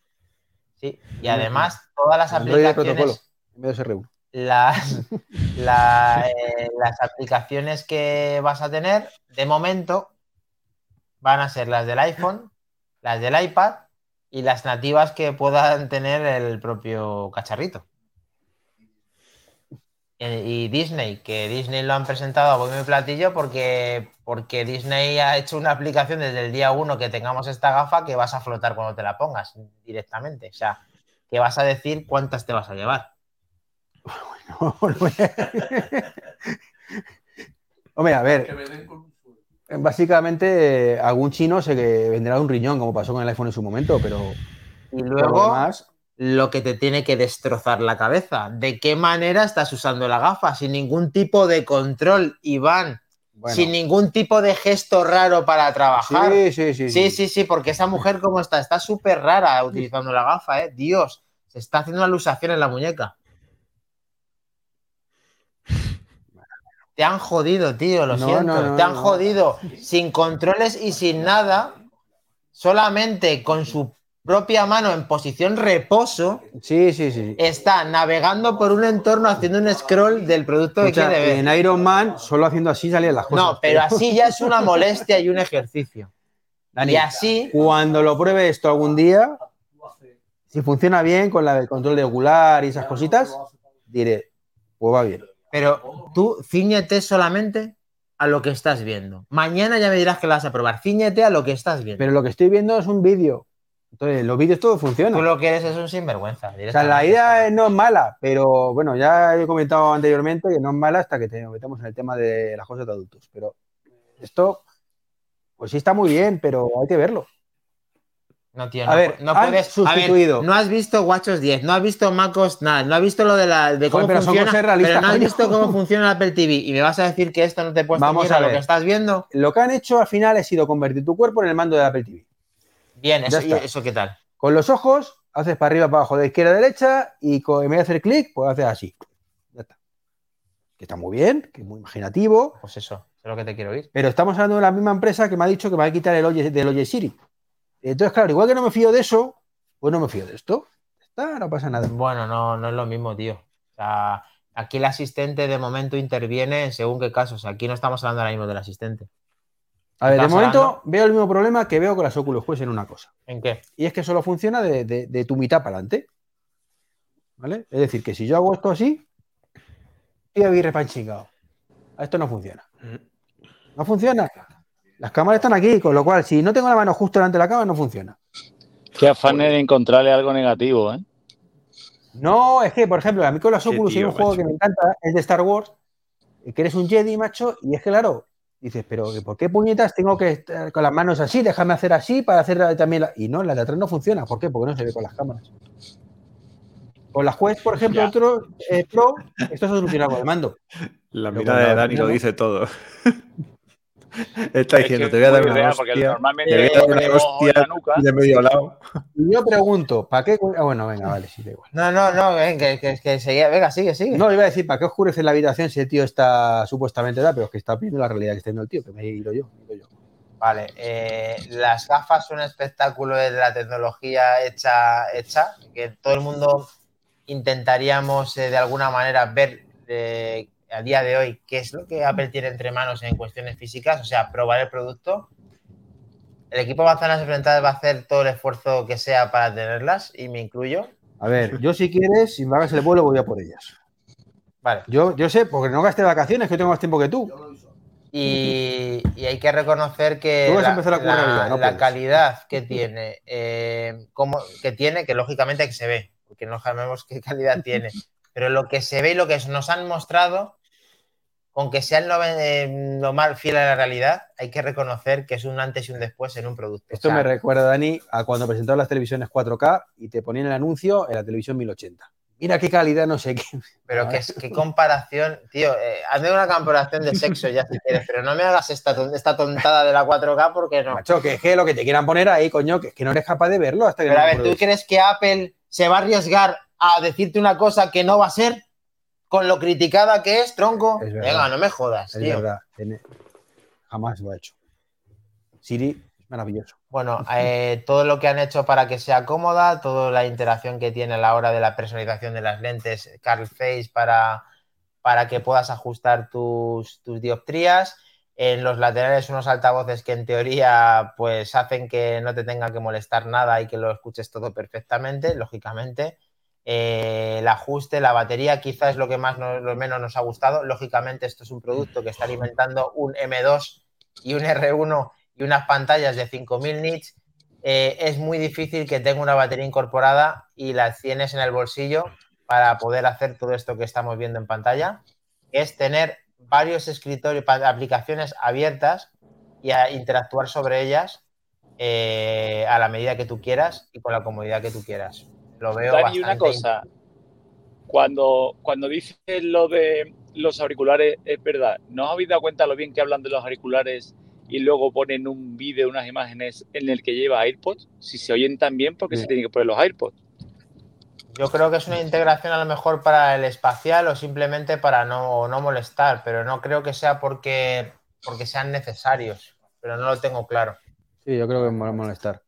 Sí, y además todas las aplicaciones. M2 R1. Las, (laughs) eh, las aplicaciones que vas a tener, de momento, van a ser las del iPhone, las del iPad y las nativas que puedan tener el propio cacharrito. Eh, y Disney, que Disney lo han presentado a buen platillo porque, porque Disney ha hecho una aplicación desde el día uno que tengamos esta gafa que vas a flotar cuando te la pongas directamente. O sea, que vas a decir cuántas te vas a llevar. (laughs) (laughs) Hombre, a ver. Básicamente, algún chino se vendrá un riñón, como pasó con el iPhone en su momento, pero. Y luego, lo que te tiene que destrozar la cabeza. ¿De qué manera estás usando la gafa? Sin ningún tipo de control, Iván. Sin ningún tipo de gesto raro para trabajar. Sí, sí, sí. Sí, sí, sí, porque esa mujer, ¿cómo está? Está súper rara utilizando la gafa, ¿eh? Dios, se está haciendo una lusación en la muñeca. Te han jodido, tío, lo siento. te han jodido sin controles y sin nada, solamente con su propia mano en posición reposo. Sí, sí, sí. Está navegando por un entorno haciendo un scroll del producto que quiere ver. En Iron Man, solo haciendo así salían las cosas. No, pero así ya es una molestia y un ejercicio. (laughs) y así. Cuando lo pruebe esto algún día, si funciona bien con la del control de ocular y esas cositas, diré, pues va bien. Pero tú ciñete solamente a lo que estás viendo. Mañana ya me dirás que la vas a probar. Ciñete a lo que estás viendo. Pero lo que estoy viendo es un vídeo. Entonces, los vídeos todo funciona. Tú lo que eres es un sinvergüenza. O sea, la idea no es mala, pero bueno, ya he comentado anteriormente que no es mala hasta que te metemos en el tema de las cosas de adultos. Pero esto, pues sí está muy bien, pero hay que verlo. No, tío, a ver, no puedes. sustituido. no has visto WatchOS 10, no has visto MacOS, nada, no has visto lo de, la, de cómo funciona. pero no has visto cómo funciona el Apple TV y me vas a decir que esto no te puede Vamos a, lo que estás viendo. Lo que han hecho al final ha sido convertir tu cuerpo en el mando de Apple TV. Bien, eso, eso qué tal. Con los ojos, haces para arriba, para abajo, de izquierda a derecha y con, en vez de hacer clic, pues haces así. Ya está. Que está muy bien, que es muy imaginativo. Pues eso, es lo que te quiero oír. Pero estamos hablando de la misma empresa que me ha dicho que me va a quitar el Oye, del Oye Siri. Entonces, claro, igual que no me fío de eso, pues no me fío de esto. Está, no pasa nada. Bueno, no, no es lo mismo, tío. O sea, aquí el asistente de momento interviene según qué casos. Aquí no estamos hablando ahora mismo del asistente. A ver, de momento veo el mismo problema que veo con las Oculus Quest en una cosa. ¿En qué? Y es que solo funciona de, tu mitad para adelante. ¿Vale? Es decir, que si yo hago esto así, estoy a repanchingado. Esto no funciona. Mm. No funciona. Las cámaras están aquí, con lo cual, si no tengo la mano justo delante de la cámara, no funciona. Qué afán de encontrarle algo negativo, ¿eh? No, es que, por ejemplo, a mí con las Oculus hay un juego que me encanta, es de Star Wars, que eres un Jedi, macho, y es que, claro, dices, pero ¿por qué puñetas tengo que estar con las manos así? Déjame hacer así para hacer también la... Y no, la de atrás no funciona. ¿Por qué? Porque no se ve con las cámaras. Con las Quest, por ejemplo, otro eh, Pro, esto se soluciona con el mando. La mirada de Dani lo dice todo. (laughs) Está diciendo, te voy a dar una hostia. Normalmente te voy a dar una hostia de medio lado. Yo pregunto, ¿para qué? Ah, bueno, venga, (laughs) vale, sí, da igual. No, no, no, que, que, que sigue, venga, sigue, sigue. No, iba a decir, ¿para qué oscurece la habitación si el tío está supuestamente da, pero es que está viendo la realidad que está viendo el tío, que me he ido yo. yo. Vale, eh, las gafas son un espectáculo de la tecnología hecha, hecha que todo el mundo intentaríamos eh, de alguna manera ver eh, a día de hoy qué es lo que Apple tiene entre manos en cuestiones físicas, o sea, probar el producto. El equipo Manzanas Enfrentadas va a hacer todo el esfuerzo que sea para tenerlas y me incluyo. A ver, yo si quieres, si me hagas el vuelo, voy a por ellas. Vale. Yo, yo sé, porque no gasté vacaciones, que tengo más tiempo que tú. Y, hay que reconocer que la, calidad que tiene, eh, como, que tiene, que lógicamente que se ve, porque no sabemos qué (laughs) calidad tiene, pero lo que se ve y lo que nos han mostrado aunque sea el lo mal fiel a la realidad, hay que reconocer que es un antes y un después en un producto. Esto me recuerda, Dani, a cuando presentaron las televisiones 4K y te ponían el anuncio en la televisión 1080. Mira qué calidad, no sé qué. Pero (laughs) qué, qué comparación, tío. Eh, hazme una comparación de sexo ya si quieres, pero no me hagas esta, esta tontada de la 4K porque no. Macho, que es que lo que te quieran poner ahí, coño, que es que no eres capaz de verlo hasta que. Pero a ver, ¿tú crees que Apple se va a arriesgar a decirte una cosa que no va a ser? Con lo criticada que es, tronco. Venga, no me jodas. Es verdad. Jamás lo ha hecho. Siri es maravilloso. Bueno, eh, todo lo que han hecho para que sea cómoda, toda la interacción que tiene a la hora de la personalización de las lentes, Carl Face para, para que puedas ajustar tus, tus dioptrías. En los laterales unos altavoces que en teoría pues hacen que no te tenga que molestar nada y que lo escuches todo perfectamente, lógicamente. Eh, el ajuste, la batería quizás es lo que más lo menos nos ha gustado. Lógicamente esto es un producto que está alimentando un M2 y un R1 y unas pantallas de 5000 nits. Eh, es muy difícil que tenga una batería incorporada y la tienes en el bolsillo para poder hacer todo esto que estamos viendo en pantalla. Es tener varios escritorios, aplicaciones abiertas y interactuar sobre ellas eh, a la medida que tú quieras y con la comodidad que tú quieras. Lo veo Dani, una cosa. Cuando, cuando dices lo de los auriculares, es verdad. ¿No os habéis dado cuenta lo bien que hablan de los auriculares y luego ponen un vídeo, unas imágenes en el que lleva AirPods? Si se oyen tan bien, ¿por qué se tienen que poner los AirPods? Yo creo que es una integración a lo mejor para el espacial o simplemente para no, no molestar, pero no creo que sea porque, porque sean necesarios, pero no lo tengo claro. Sí, yo creo que es molestar.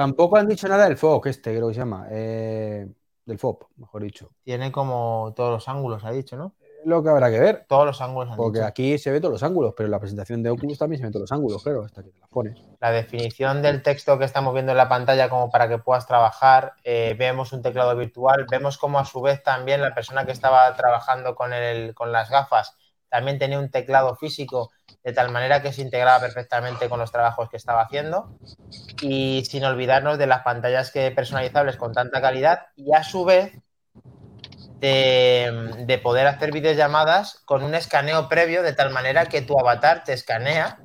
Tampoco han dicho nada del FOC, este creo que se llama. Eh, del FOP, mejor dicho. Tiene como todos los ángulos, ha dicho, ¿no? Lo que habrá que ver. Todos los ángulos. Han porque aquí se ve todos los ángulos, pero en la presentación de Oculus también se ven todos los ángulos, claro, hasta que te las pones. La definición del texto que estamos viendo en la pantalla como para que puedas trabajar, eh, vemos un teclado virtual, vemos como a su vez también la persona que estaba trabajando con, el, con las gafas también tenía un teclado físico de tal manera que se integraba perfectamente con los trabajos que estaba haciendo. Y sin olvidarnos de las pantallas que personalizables con tanta calidad y a su vez de, poder hacer videollamadas con un escaneo previo de tal manera que tu avatar te escanea.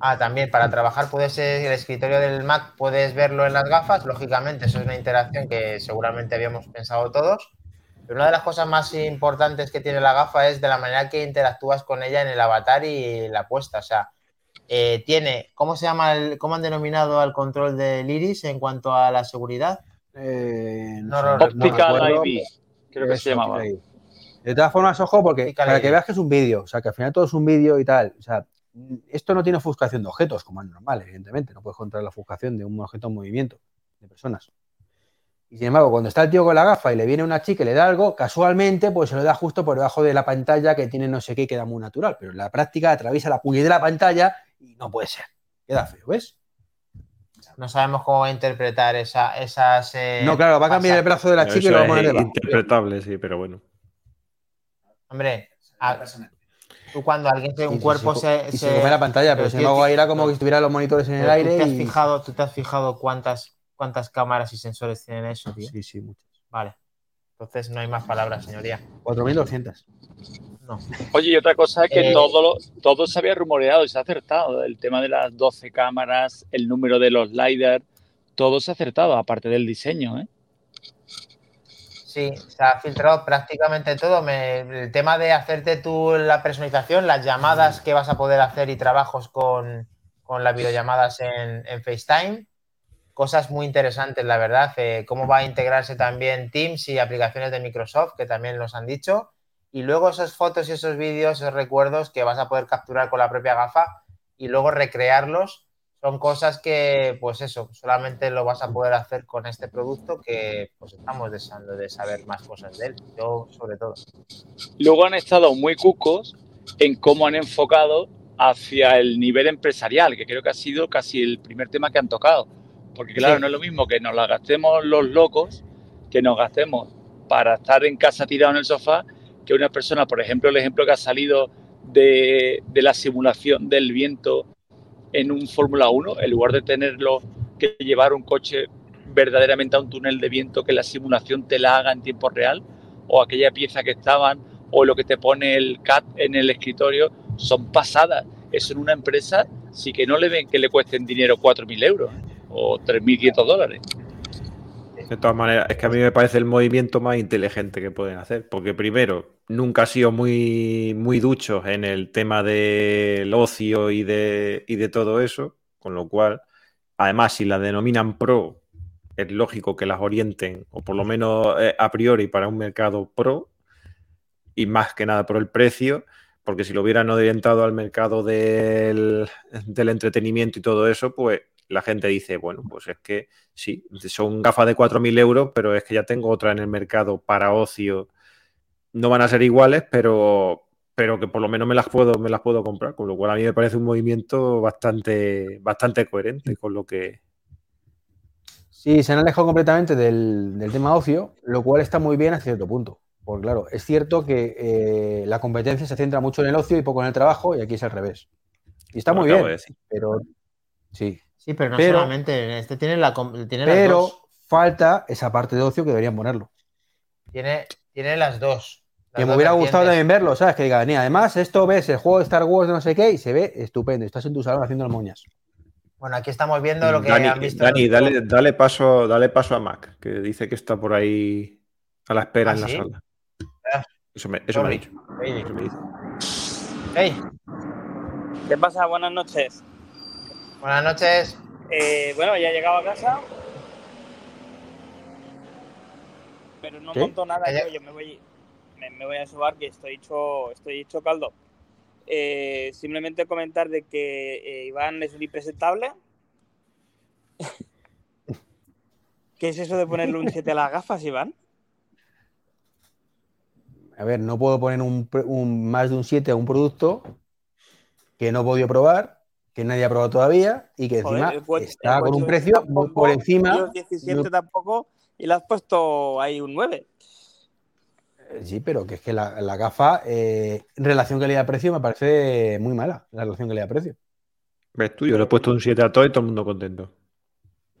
Ah, también para trabajar puedes el escritorio del Mac, puedes verlo en las gafas, lógicamente eso es una interacción que seguramente habíamos pensado todos una de las cosas más importantes que tiene la gafa es de la manera que interactúas con ella en el avatar y la puesta. O sea, eh, tiene, ¿cómo se llama, el, cómo han denominado al control del iris en cuanto a la seguridad? Eh, no, Optical IP, creo que se llamaba. De todas formas, ojo, porque para que veas que es un vídeo, o sea, que al final todo es un vídeo y tal. O sea, esto no tiene ofuscación de objetos, como es normal, evidentemente. No puedes controlar la ofuscación de un objeto en movimiento de personas. Y sin embargo, cuando está el tío con la gafa y le viene una chica y le da algo, casualmente, pues se lo da justo por debajo de la pantalla que tiene no sé qué y queda muy natural. Pero en la práctica atraviesa la de la pantalla y no puede ser. Queda feo, ¿ves? No sabemos cómo va a interpretar esa, esas. Eh, no, claro, va a cambiar el brazo de la chica y lo va a poner debajo. Interpretable, sí, pero bueno. Hombre, tú cuando alguien tiene un cuerpo se, se, se, come la pantalla, pero, sin embargo ahí era como que estuviera los monitores en el aire. Te has fijado, ¿Tú te has fijado cuántas cuántas cámaras y sensores tienen eso, tío? Sí, sí, muchas. Vale. Entonces no hay más palabras, señoría. 4.200. No. Oye, y otra cosa es que eh, todo, todo se había rumoreado y se ha acertado. El tema de las 12 cámaras, el número de los LiDAR, todo se ha acertado, aparte del diseño, ¿eh? Sí, se ha filtrado prácticamente todo. el tema de hacerte tú la personalización, las llamadas que vas a poder hacer y trabajos con, las videollamadas en, en FaceTime, cosas muy interesantes, la verdad. Eh, cómo va a integrarse también Teams y aplicaciones de Microsoft, que también nos han dicho. Y luego esas fotos y esos vídeos, esos recuerdos que vas a poder capturar con la propia gafa y luego recrearlos. Son cosas que, pues eso, solamente lo vas a poder hacer con este producto que pues estamos deseando de saber más cosas de él, yo sobre todo. Luego han estado muy cucos en cómo han enfocado hacia el nivel empresarial, que creo que ha sido casi el primer tema que han tocado porque claro, no es lo mismo que nos la gastemos los locos, que nos gastemos para estar en casa tirado en el sofá, que una persona, por ejemplo, el ejemplo que ha salido de, la simulación del viento en un Fórmula 1, en lugar de tenerlo que llevar un coche verdaderamente a un túnel de viento, que la simulación te la haga en tiempo real, o aquella pieza que estaban, o lo que te pone el CAT en el escritorio, son pasadas. Eso en una empresa sí que no le ven que le cuesten dinero 4.000 euros o 3.500 dólares. De todas maneras, es que a mí me parece el movimiento más inteligente que pueden hacer, porque primero, nunca ha sido muy, muy duchos en el tema del ocio y de, y de todo eso, con lo cual, además, si la denominan pro, es lógico que las orienten, o por lo menos eh, a priori, para un mercado pro, y más que nada por el precio, porque si lo hubieran orientado al mercado del, del entretenimiento y todo eso, pues la gente dice, bueno, pues es que sí, son gafas de 4.000 euros, pero es que ya tengo otra en el mercado para ocio. No van a ser iguales, pero, pero que por lo menos me las puedo, me las puedo comprar, con lo cual a mí me parece un movimiento bastante, bastante coherente con lo que... Sí, se han alejado completamente del, tema ocio, lo cual está muy bien a cierto punto. Porque claro, es cierto que eh, la competencia se centra mucho en el ocio y poco en el trabajo, y aquí es al revés. Y está muy bien, pero sí, Sí, pero no solamente, este tiene la tiene Pero las dos. falta esa parte de ocio que deberían ponerlo. Tiene, tiene las dos. que me hubiera gustado también verlo, ¿sabes? Que diga, además esto ves el juego de Star Wars de no sé qué y se ve estupendo. Estás en tu salón haciendo las moñas. Bueno, aquí estamos viendo lo que Dani, han visto. Dani, dale, dale, paso, dale paso a Mac, que dice que está por ahí a la espera ¿Ah, en la sala. Ah. Eso me, eso me ha dicho. Hey. ¿Qué pasa? Buenas noches. Buenas noches. Eh, bueno, ya he llegado a casa. Pero no monto nada, yo, me voy, me, voy a sobar que estoy hecho, estoy hecho caldo. Eh, simplemente comentar de que eh, Iván es un impresentable, (laughs) ¿Qué es eso de ponerle un 7 a las gafas, Iván? A ver, no puedo poner un, más de un 7 a un producto que no he podido probar, que nadie ha probado todavía y que encima está con un precio por encima. 17 tampoco y le has puesto ahí un 9. Eh, sí, pero que es que la, gafa, eh, en relación calidad-precio, me parece muy mala, la relación calidad-precio. ¿Ves tú? Yo le he puesto un 7 a todo y todo el mundo contento.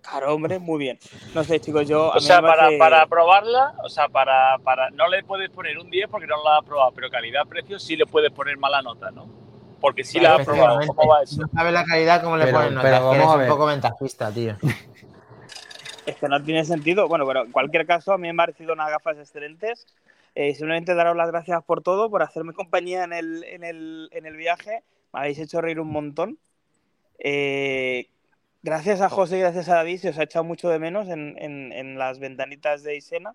Claro, hombre, muy bien. No sé, chicos, yo. o sea, para, para, probarla, o sea, para, para. No le puedes poner un 10 porque no la has probado, pero calidad-precio sí le puedes poner mala nota, ¿no? Porque sí la has probado. ¿Cómo va eso? No sabe la calidad, ¿cómo le pones nota? Pero es, un poco ventajista, tío. (laughs) es que no tiene sentido. Bueno, pero en cualquier caso, a mí me han parecido unas gafas excelentes. Eh, simplemente daros las gracias por todo, por hacerme compañía en el, en el, en el viaje. Me habéis hecho reír un montón. Eh, gracias a José y gracias a David se os ha echado mucho de menos en, las ventanitas de Isena.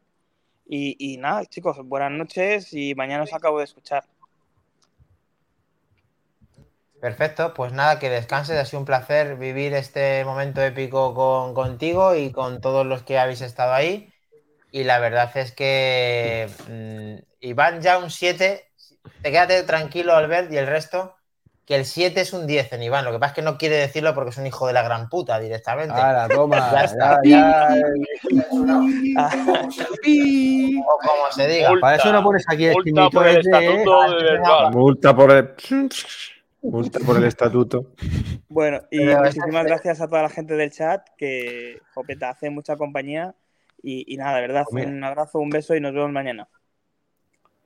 Y, nada, chicos, buenas noches y mañana os acabo de escuchar. Perfecto, pues nada, que descanses, ha sido un placer vivir este momento épico con, contigo y con todos los que habéis estado ahí. Y la verdad es que mm, Iván ya un 7, te quédate tranquilo Albert y el resto, que el 7 es un 10 en Iván. Lo que pasa es que no quiere decirlo porque es un hijo de la gran puta directamente. Ahora, toma, (laughs) ya está. Ya, o como se diga. Para eso no pones aquí el multa por el estatuto de, Multa por el... Multa por el estatuto. (laughs) Bueno, y muchísimas gracias a toda la gente del chat que, Jopeta, hace mucha compañía. Y, nada, de verdad, un abrazo, un beso y nos vemos mañana.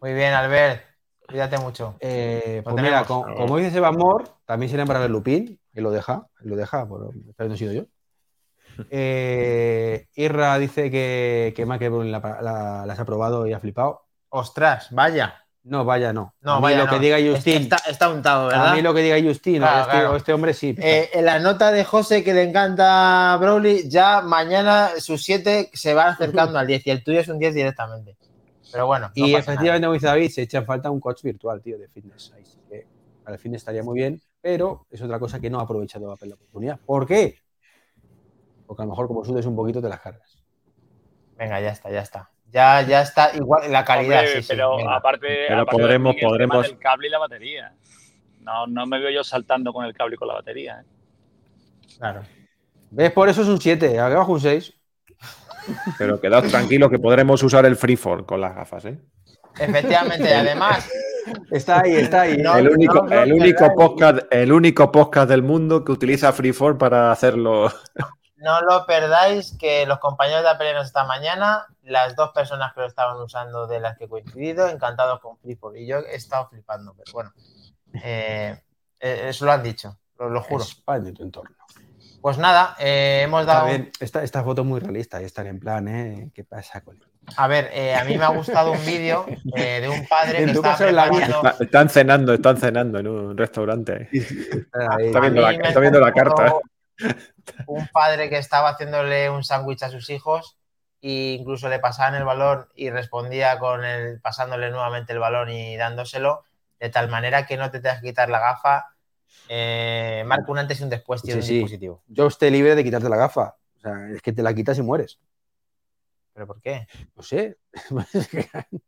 Muy bien, Albert. Cuídate mucho. Eh, pues mira, como, dice Seba Mor, también sería para ver Lupín, que lo deja, lo deja, pero no he sido yo. (laughs) Eh, Irra dice que, que la, las ha probado y ha flipado. Ostras, vaya. No, vaya, no. No, a mí lo que diga Justin. Está, está, untado, ¿verdad? A mí lo que diga Justin, este, este, hombre sí. Eh, en la nota de José que le encanta Broly, ya mañana sus 7 se van acercando al 10 y el tuyo es un 10 directamente. Pero bueno. y efectivamente, como dice David, se echa falta un coach virtual, tío, de fitness. Ahí sí que el fitness estaría muy bien, pero es otra cosa que no ha aprovechado la oportunidad. ¿Por qué? Porque a lo mejor como sudes un poquito te las cargas. Venga, ya está, ya está. Ya, ya está igual la calidad. sí, pero aparte, pero podremos, podremos... el cable y la batería. No, no me veo yo saltando con el cable y con la batería. ¿eh? Claro. ¿Ves? Por eso es un 7, abajo un 6. Pero quedad tranquilo que podremos usar el freeform con las gafas, ¿eh? Efectivamente, además. Está ahí, está ahí. el, único, el, único podcast, el único podcast del mundo que utiliza freeform para hacerlo. No lo perdáis, que los compañeros de Apelenos esta mañana, las dos personas que lo estaban usando de las que he coincidido, encantados con Freeform. Y yo he estado flipando, pero bueno, eh, eh, eso lo han dicho, lo, juro. de tu entorno. Pues nada, eh, hemos dado. esta, esta, foto muy realista y estar en plan, ¿eh? ¿Qué pasa con A ver, eh, a mí me ha gustado un vídeo eh, de un padre que está preparando... Están cenando, están cenando en un restaurante. Está, viendo, la, está viendo la carta. Un padre que estaba haciéndole un sándwich a sus hijos e incluso le pasaban el balón y respondía con el pasándole nuevamente el balón y dándoselo de tal manera que no te tengas que quitar la gafa eh, marca un antes y un después, tío, sí, dispositivo. Yo estoy libre de quitarte la gafa. O sea, es que te la quitas y mueres. ¿Pero por qué? No sé. (laughs)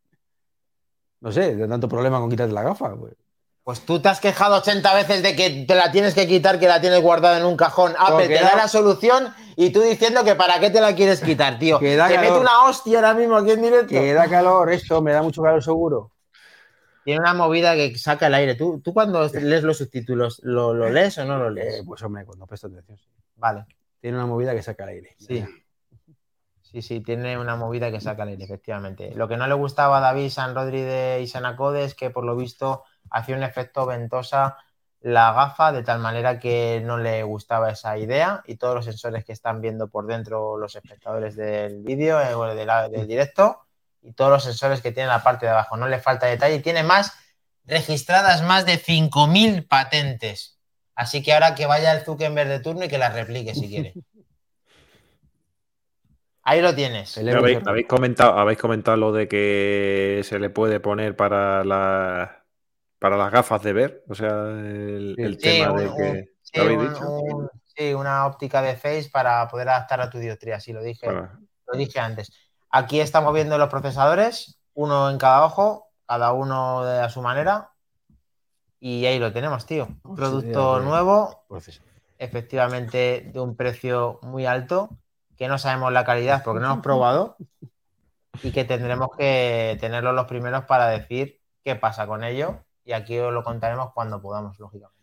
no sé, de tanto problema con quitarte la gafa. Pues. Pues. tú te has quejado 80 veces de que te la tienes que quitar, que la tienes guardada en un cajón. Apple te da la solución y tú diciendo que para qué te la quieres quitar, tío. (laughs) te mete una hostia ahora mismo aquí en directo. Que da calor esto, me da mucho calor seguro. Tiene una movida que saca el aire. ¿Tú, tú cuando lees los subtítulos, ¿lo, lees o no lo lees? Eh, pues hombre, cuando presto atención. Vale. Tiene una movida que saca el aire. Sí. Sí, sí, tiene una movida que saca el aire, efectivamente. Lo que no le gustaba a David San Rodri de Isanacode es que por lo visto hacía un efecto ventosa la gafa de tal manera que no le gustaba esa idea y todos los sensores que están viendo por dentro los espectadores del vídeo eh, o del directo y todos los sensores que tiene la parte de abajo. No le falta detalle. Tiene más registradas más de 5.000 patentes. Así que ahora que vaya el Zuckerberg de turno y que las replique si quiere. (laughs) Ahí lo tienes. ¿Habéis, comentado, habéis comentado lo de que se le puede poner para, la, para las gafas de ver. O sea, el, tema de que. sí, una óptica de face para poder adaptar a tu dioptría. Sí, lo dije. lo dije antes. Aquí estamos viendo los procesadores, uno en cada ojo, cada uno de a su manera. Y ahí lo tenemos, tío. Un producto nuevo, efectivamente de un precio muy alto, que no sabemos la calidad porque no hemos probado y que tendremos que tenerlo los primeros para decir qué pasa con ello. Y aquí os lo contaremos cuando podamos, lógicamente.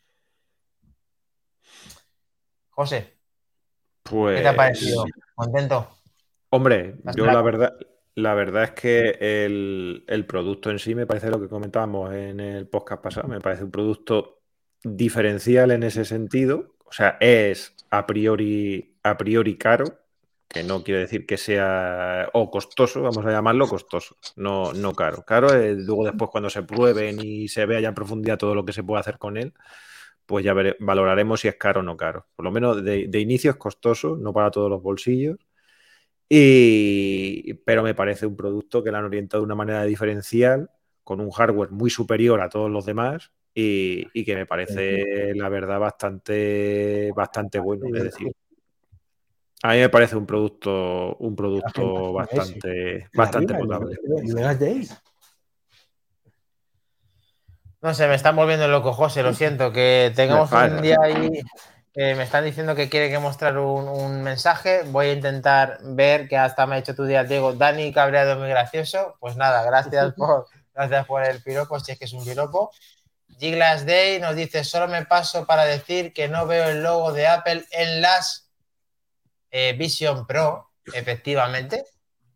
José, pues... ¿qué te ha parecido? ¿Contento? Hombre, yo la verdad, la verdad es que el, producto en sí me parece lo que comentábamos en el podcast pasado, me parece un producto diferencial en ese sentido. O sea, es a priori, a priori caro, que no quiere decir que sea o costoso, vamos a llamarlo costoso, no, no caro. Caro es luego después cuando se prueben y se vea ya en profundidad todo lo que se puede hacer con él, pues ya valoraremos si es caro o no caro. Por lo menos de inicio es costoso, no para todos los bolsillos y, pero me parece un producto que lo han orientado de una manera diferencial, con un hardware muy superior a todos los demás y, que me parece, la verdad, bastante, bastante bueno. Es decir, a mí me parece un producto, un producto bastante, bastante potable. No sé, me están volviendo loco, José, lo siento, que tengamos un día ahí me están diciendo que quiere que mostrar un, mensaje. Voy a intentar ver que hasta me ha hecho tu día, Diego. Dani Cabreado muy gracioso. Pues nada, gracias (laughs) por, gracias por el piropo, si es que es un piropo. Giglas Day nos dice: Solo me paso para decir que no veo el logo de Apple en las eh, Vision Pro. Efectivamente,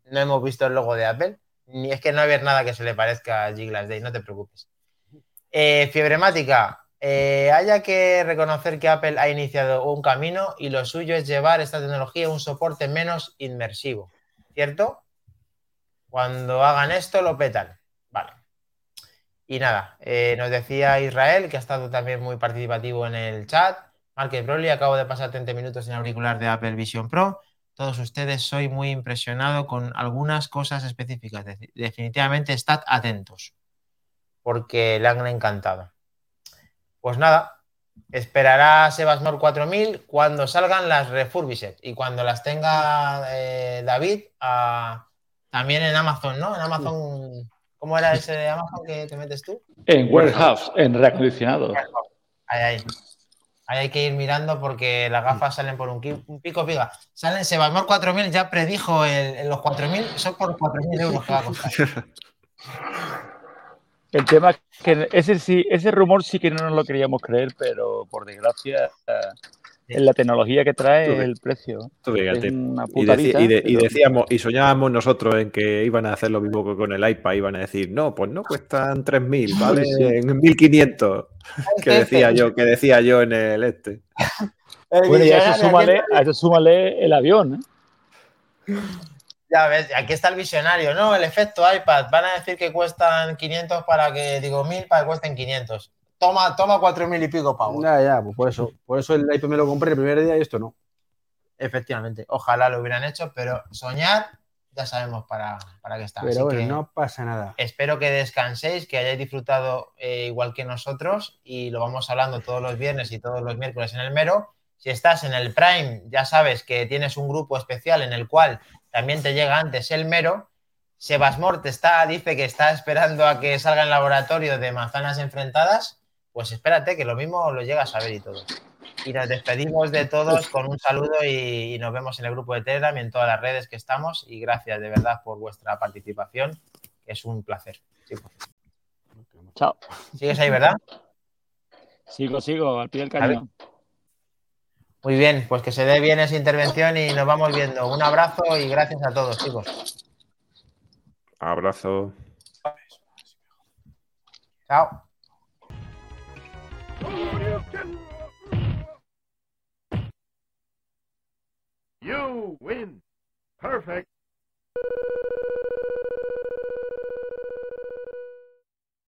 no hemos visto el logo de Apple. Ni es que no hay nada que se le parezca a Giglas Day, no te preocupes. Eh, Fiebremática, eh, haya que reconocer que Apple ha iniciado un camino y lo suyo es llevar esta tecnología a un soporte menos inmersivo, ¿cierto? Cuando hagan esto lo petan. Vale. Y nada, eh, nos decía Israel, que ha estado también muy participativo en el chat. Marques Broly, acabo de pasar 30 minutos en auricular de Apple Vision Pro. Todos ustedes soy muy impresionado con algunas cosas específicas. Definitivamente estad atentos, porque le han encantado. Pues nada, esperará Sebasmor 4000 cuando salgan las refurbished y cuando las tenga eh, David también en Amazon, ¿no? En Amazon, ¿cómo era ese de Amazon que te metes tú? En warehouse, en reacondicionado. Ahí, ahí. Hay que ir mirando porque las gafas salen por un, pico piga. Salen Sebasmor 4000, ya predijo el, los 4000, son por 4000 euros que va a costar. (laughs) El tema es que ese sí, ese rumor sí que no nos lo queríamos creer, pero por desgracia en la tecnología que trae el precio. y, decíamos, y soñábamos nosotros en que iban a hacer lo mismo que con el iPad, iban a decir, no, pues no cuestan 3.000, (laughs) vale en 1.500, que decía yo, que decía yo en el este. (laughs) bueno, y a eso súmale, a eso súmale el avión, ¿eh? Ya ves, aquí está el visionario, ¿no? El efecto iPad. Van a decir que cuestan 500 para que, digo, 1000 para que cuesten 500. Toma, toma 4000 y pico pavos. Ya, ya, pues por eso. Por eso el iPad me lo compré el primer día y esto no. Efectivamente. Ojalá lo hubieran hecho, pero soñar ya sabemos para, para qué está. Pero bueno, no pasa nada. Espero que descanséis, que hayáis disfrutado eh, igual que nosotros y lo vamos hablando todos los viernes y todos los miércoles en el mero. Si estás en el Prime, ya sabes que tienes un grupo especial en el cual también te llega antes el mero. Sebasmor te está, dice que está esperando a que salga el laboratorio de manzanas enfrentadas. Pues espérate, que lo mismo lo llegas a ver y todo. Y nos despedimos de todos con un saludo y, nos vemos en el grupo de Telegram y en todas las redes que estamos. Y gracias de verdad por vuestra participación, es un placer. Chao. ¿Sigues ahí, verdad? Sigo, sigo, al pie del cañón. Muy bien, pues que se dé bien esa intervención y nos vamos viendo. Un abrazo y gracias a todos, chicos. Abrazo. Chao. You win. Perfect.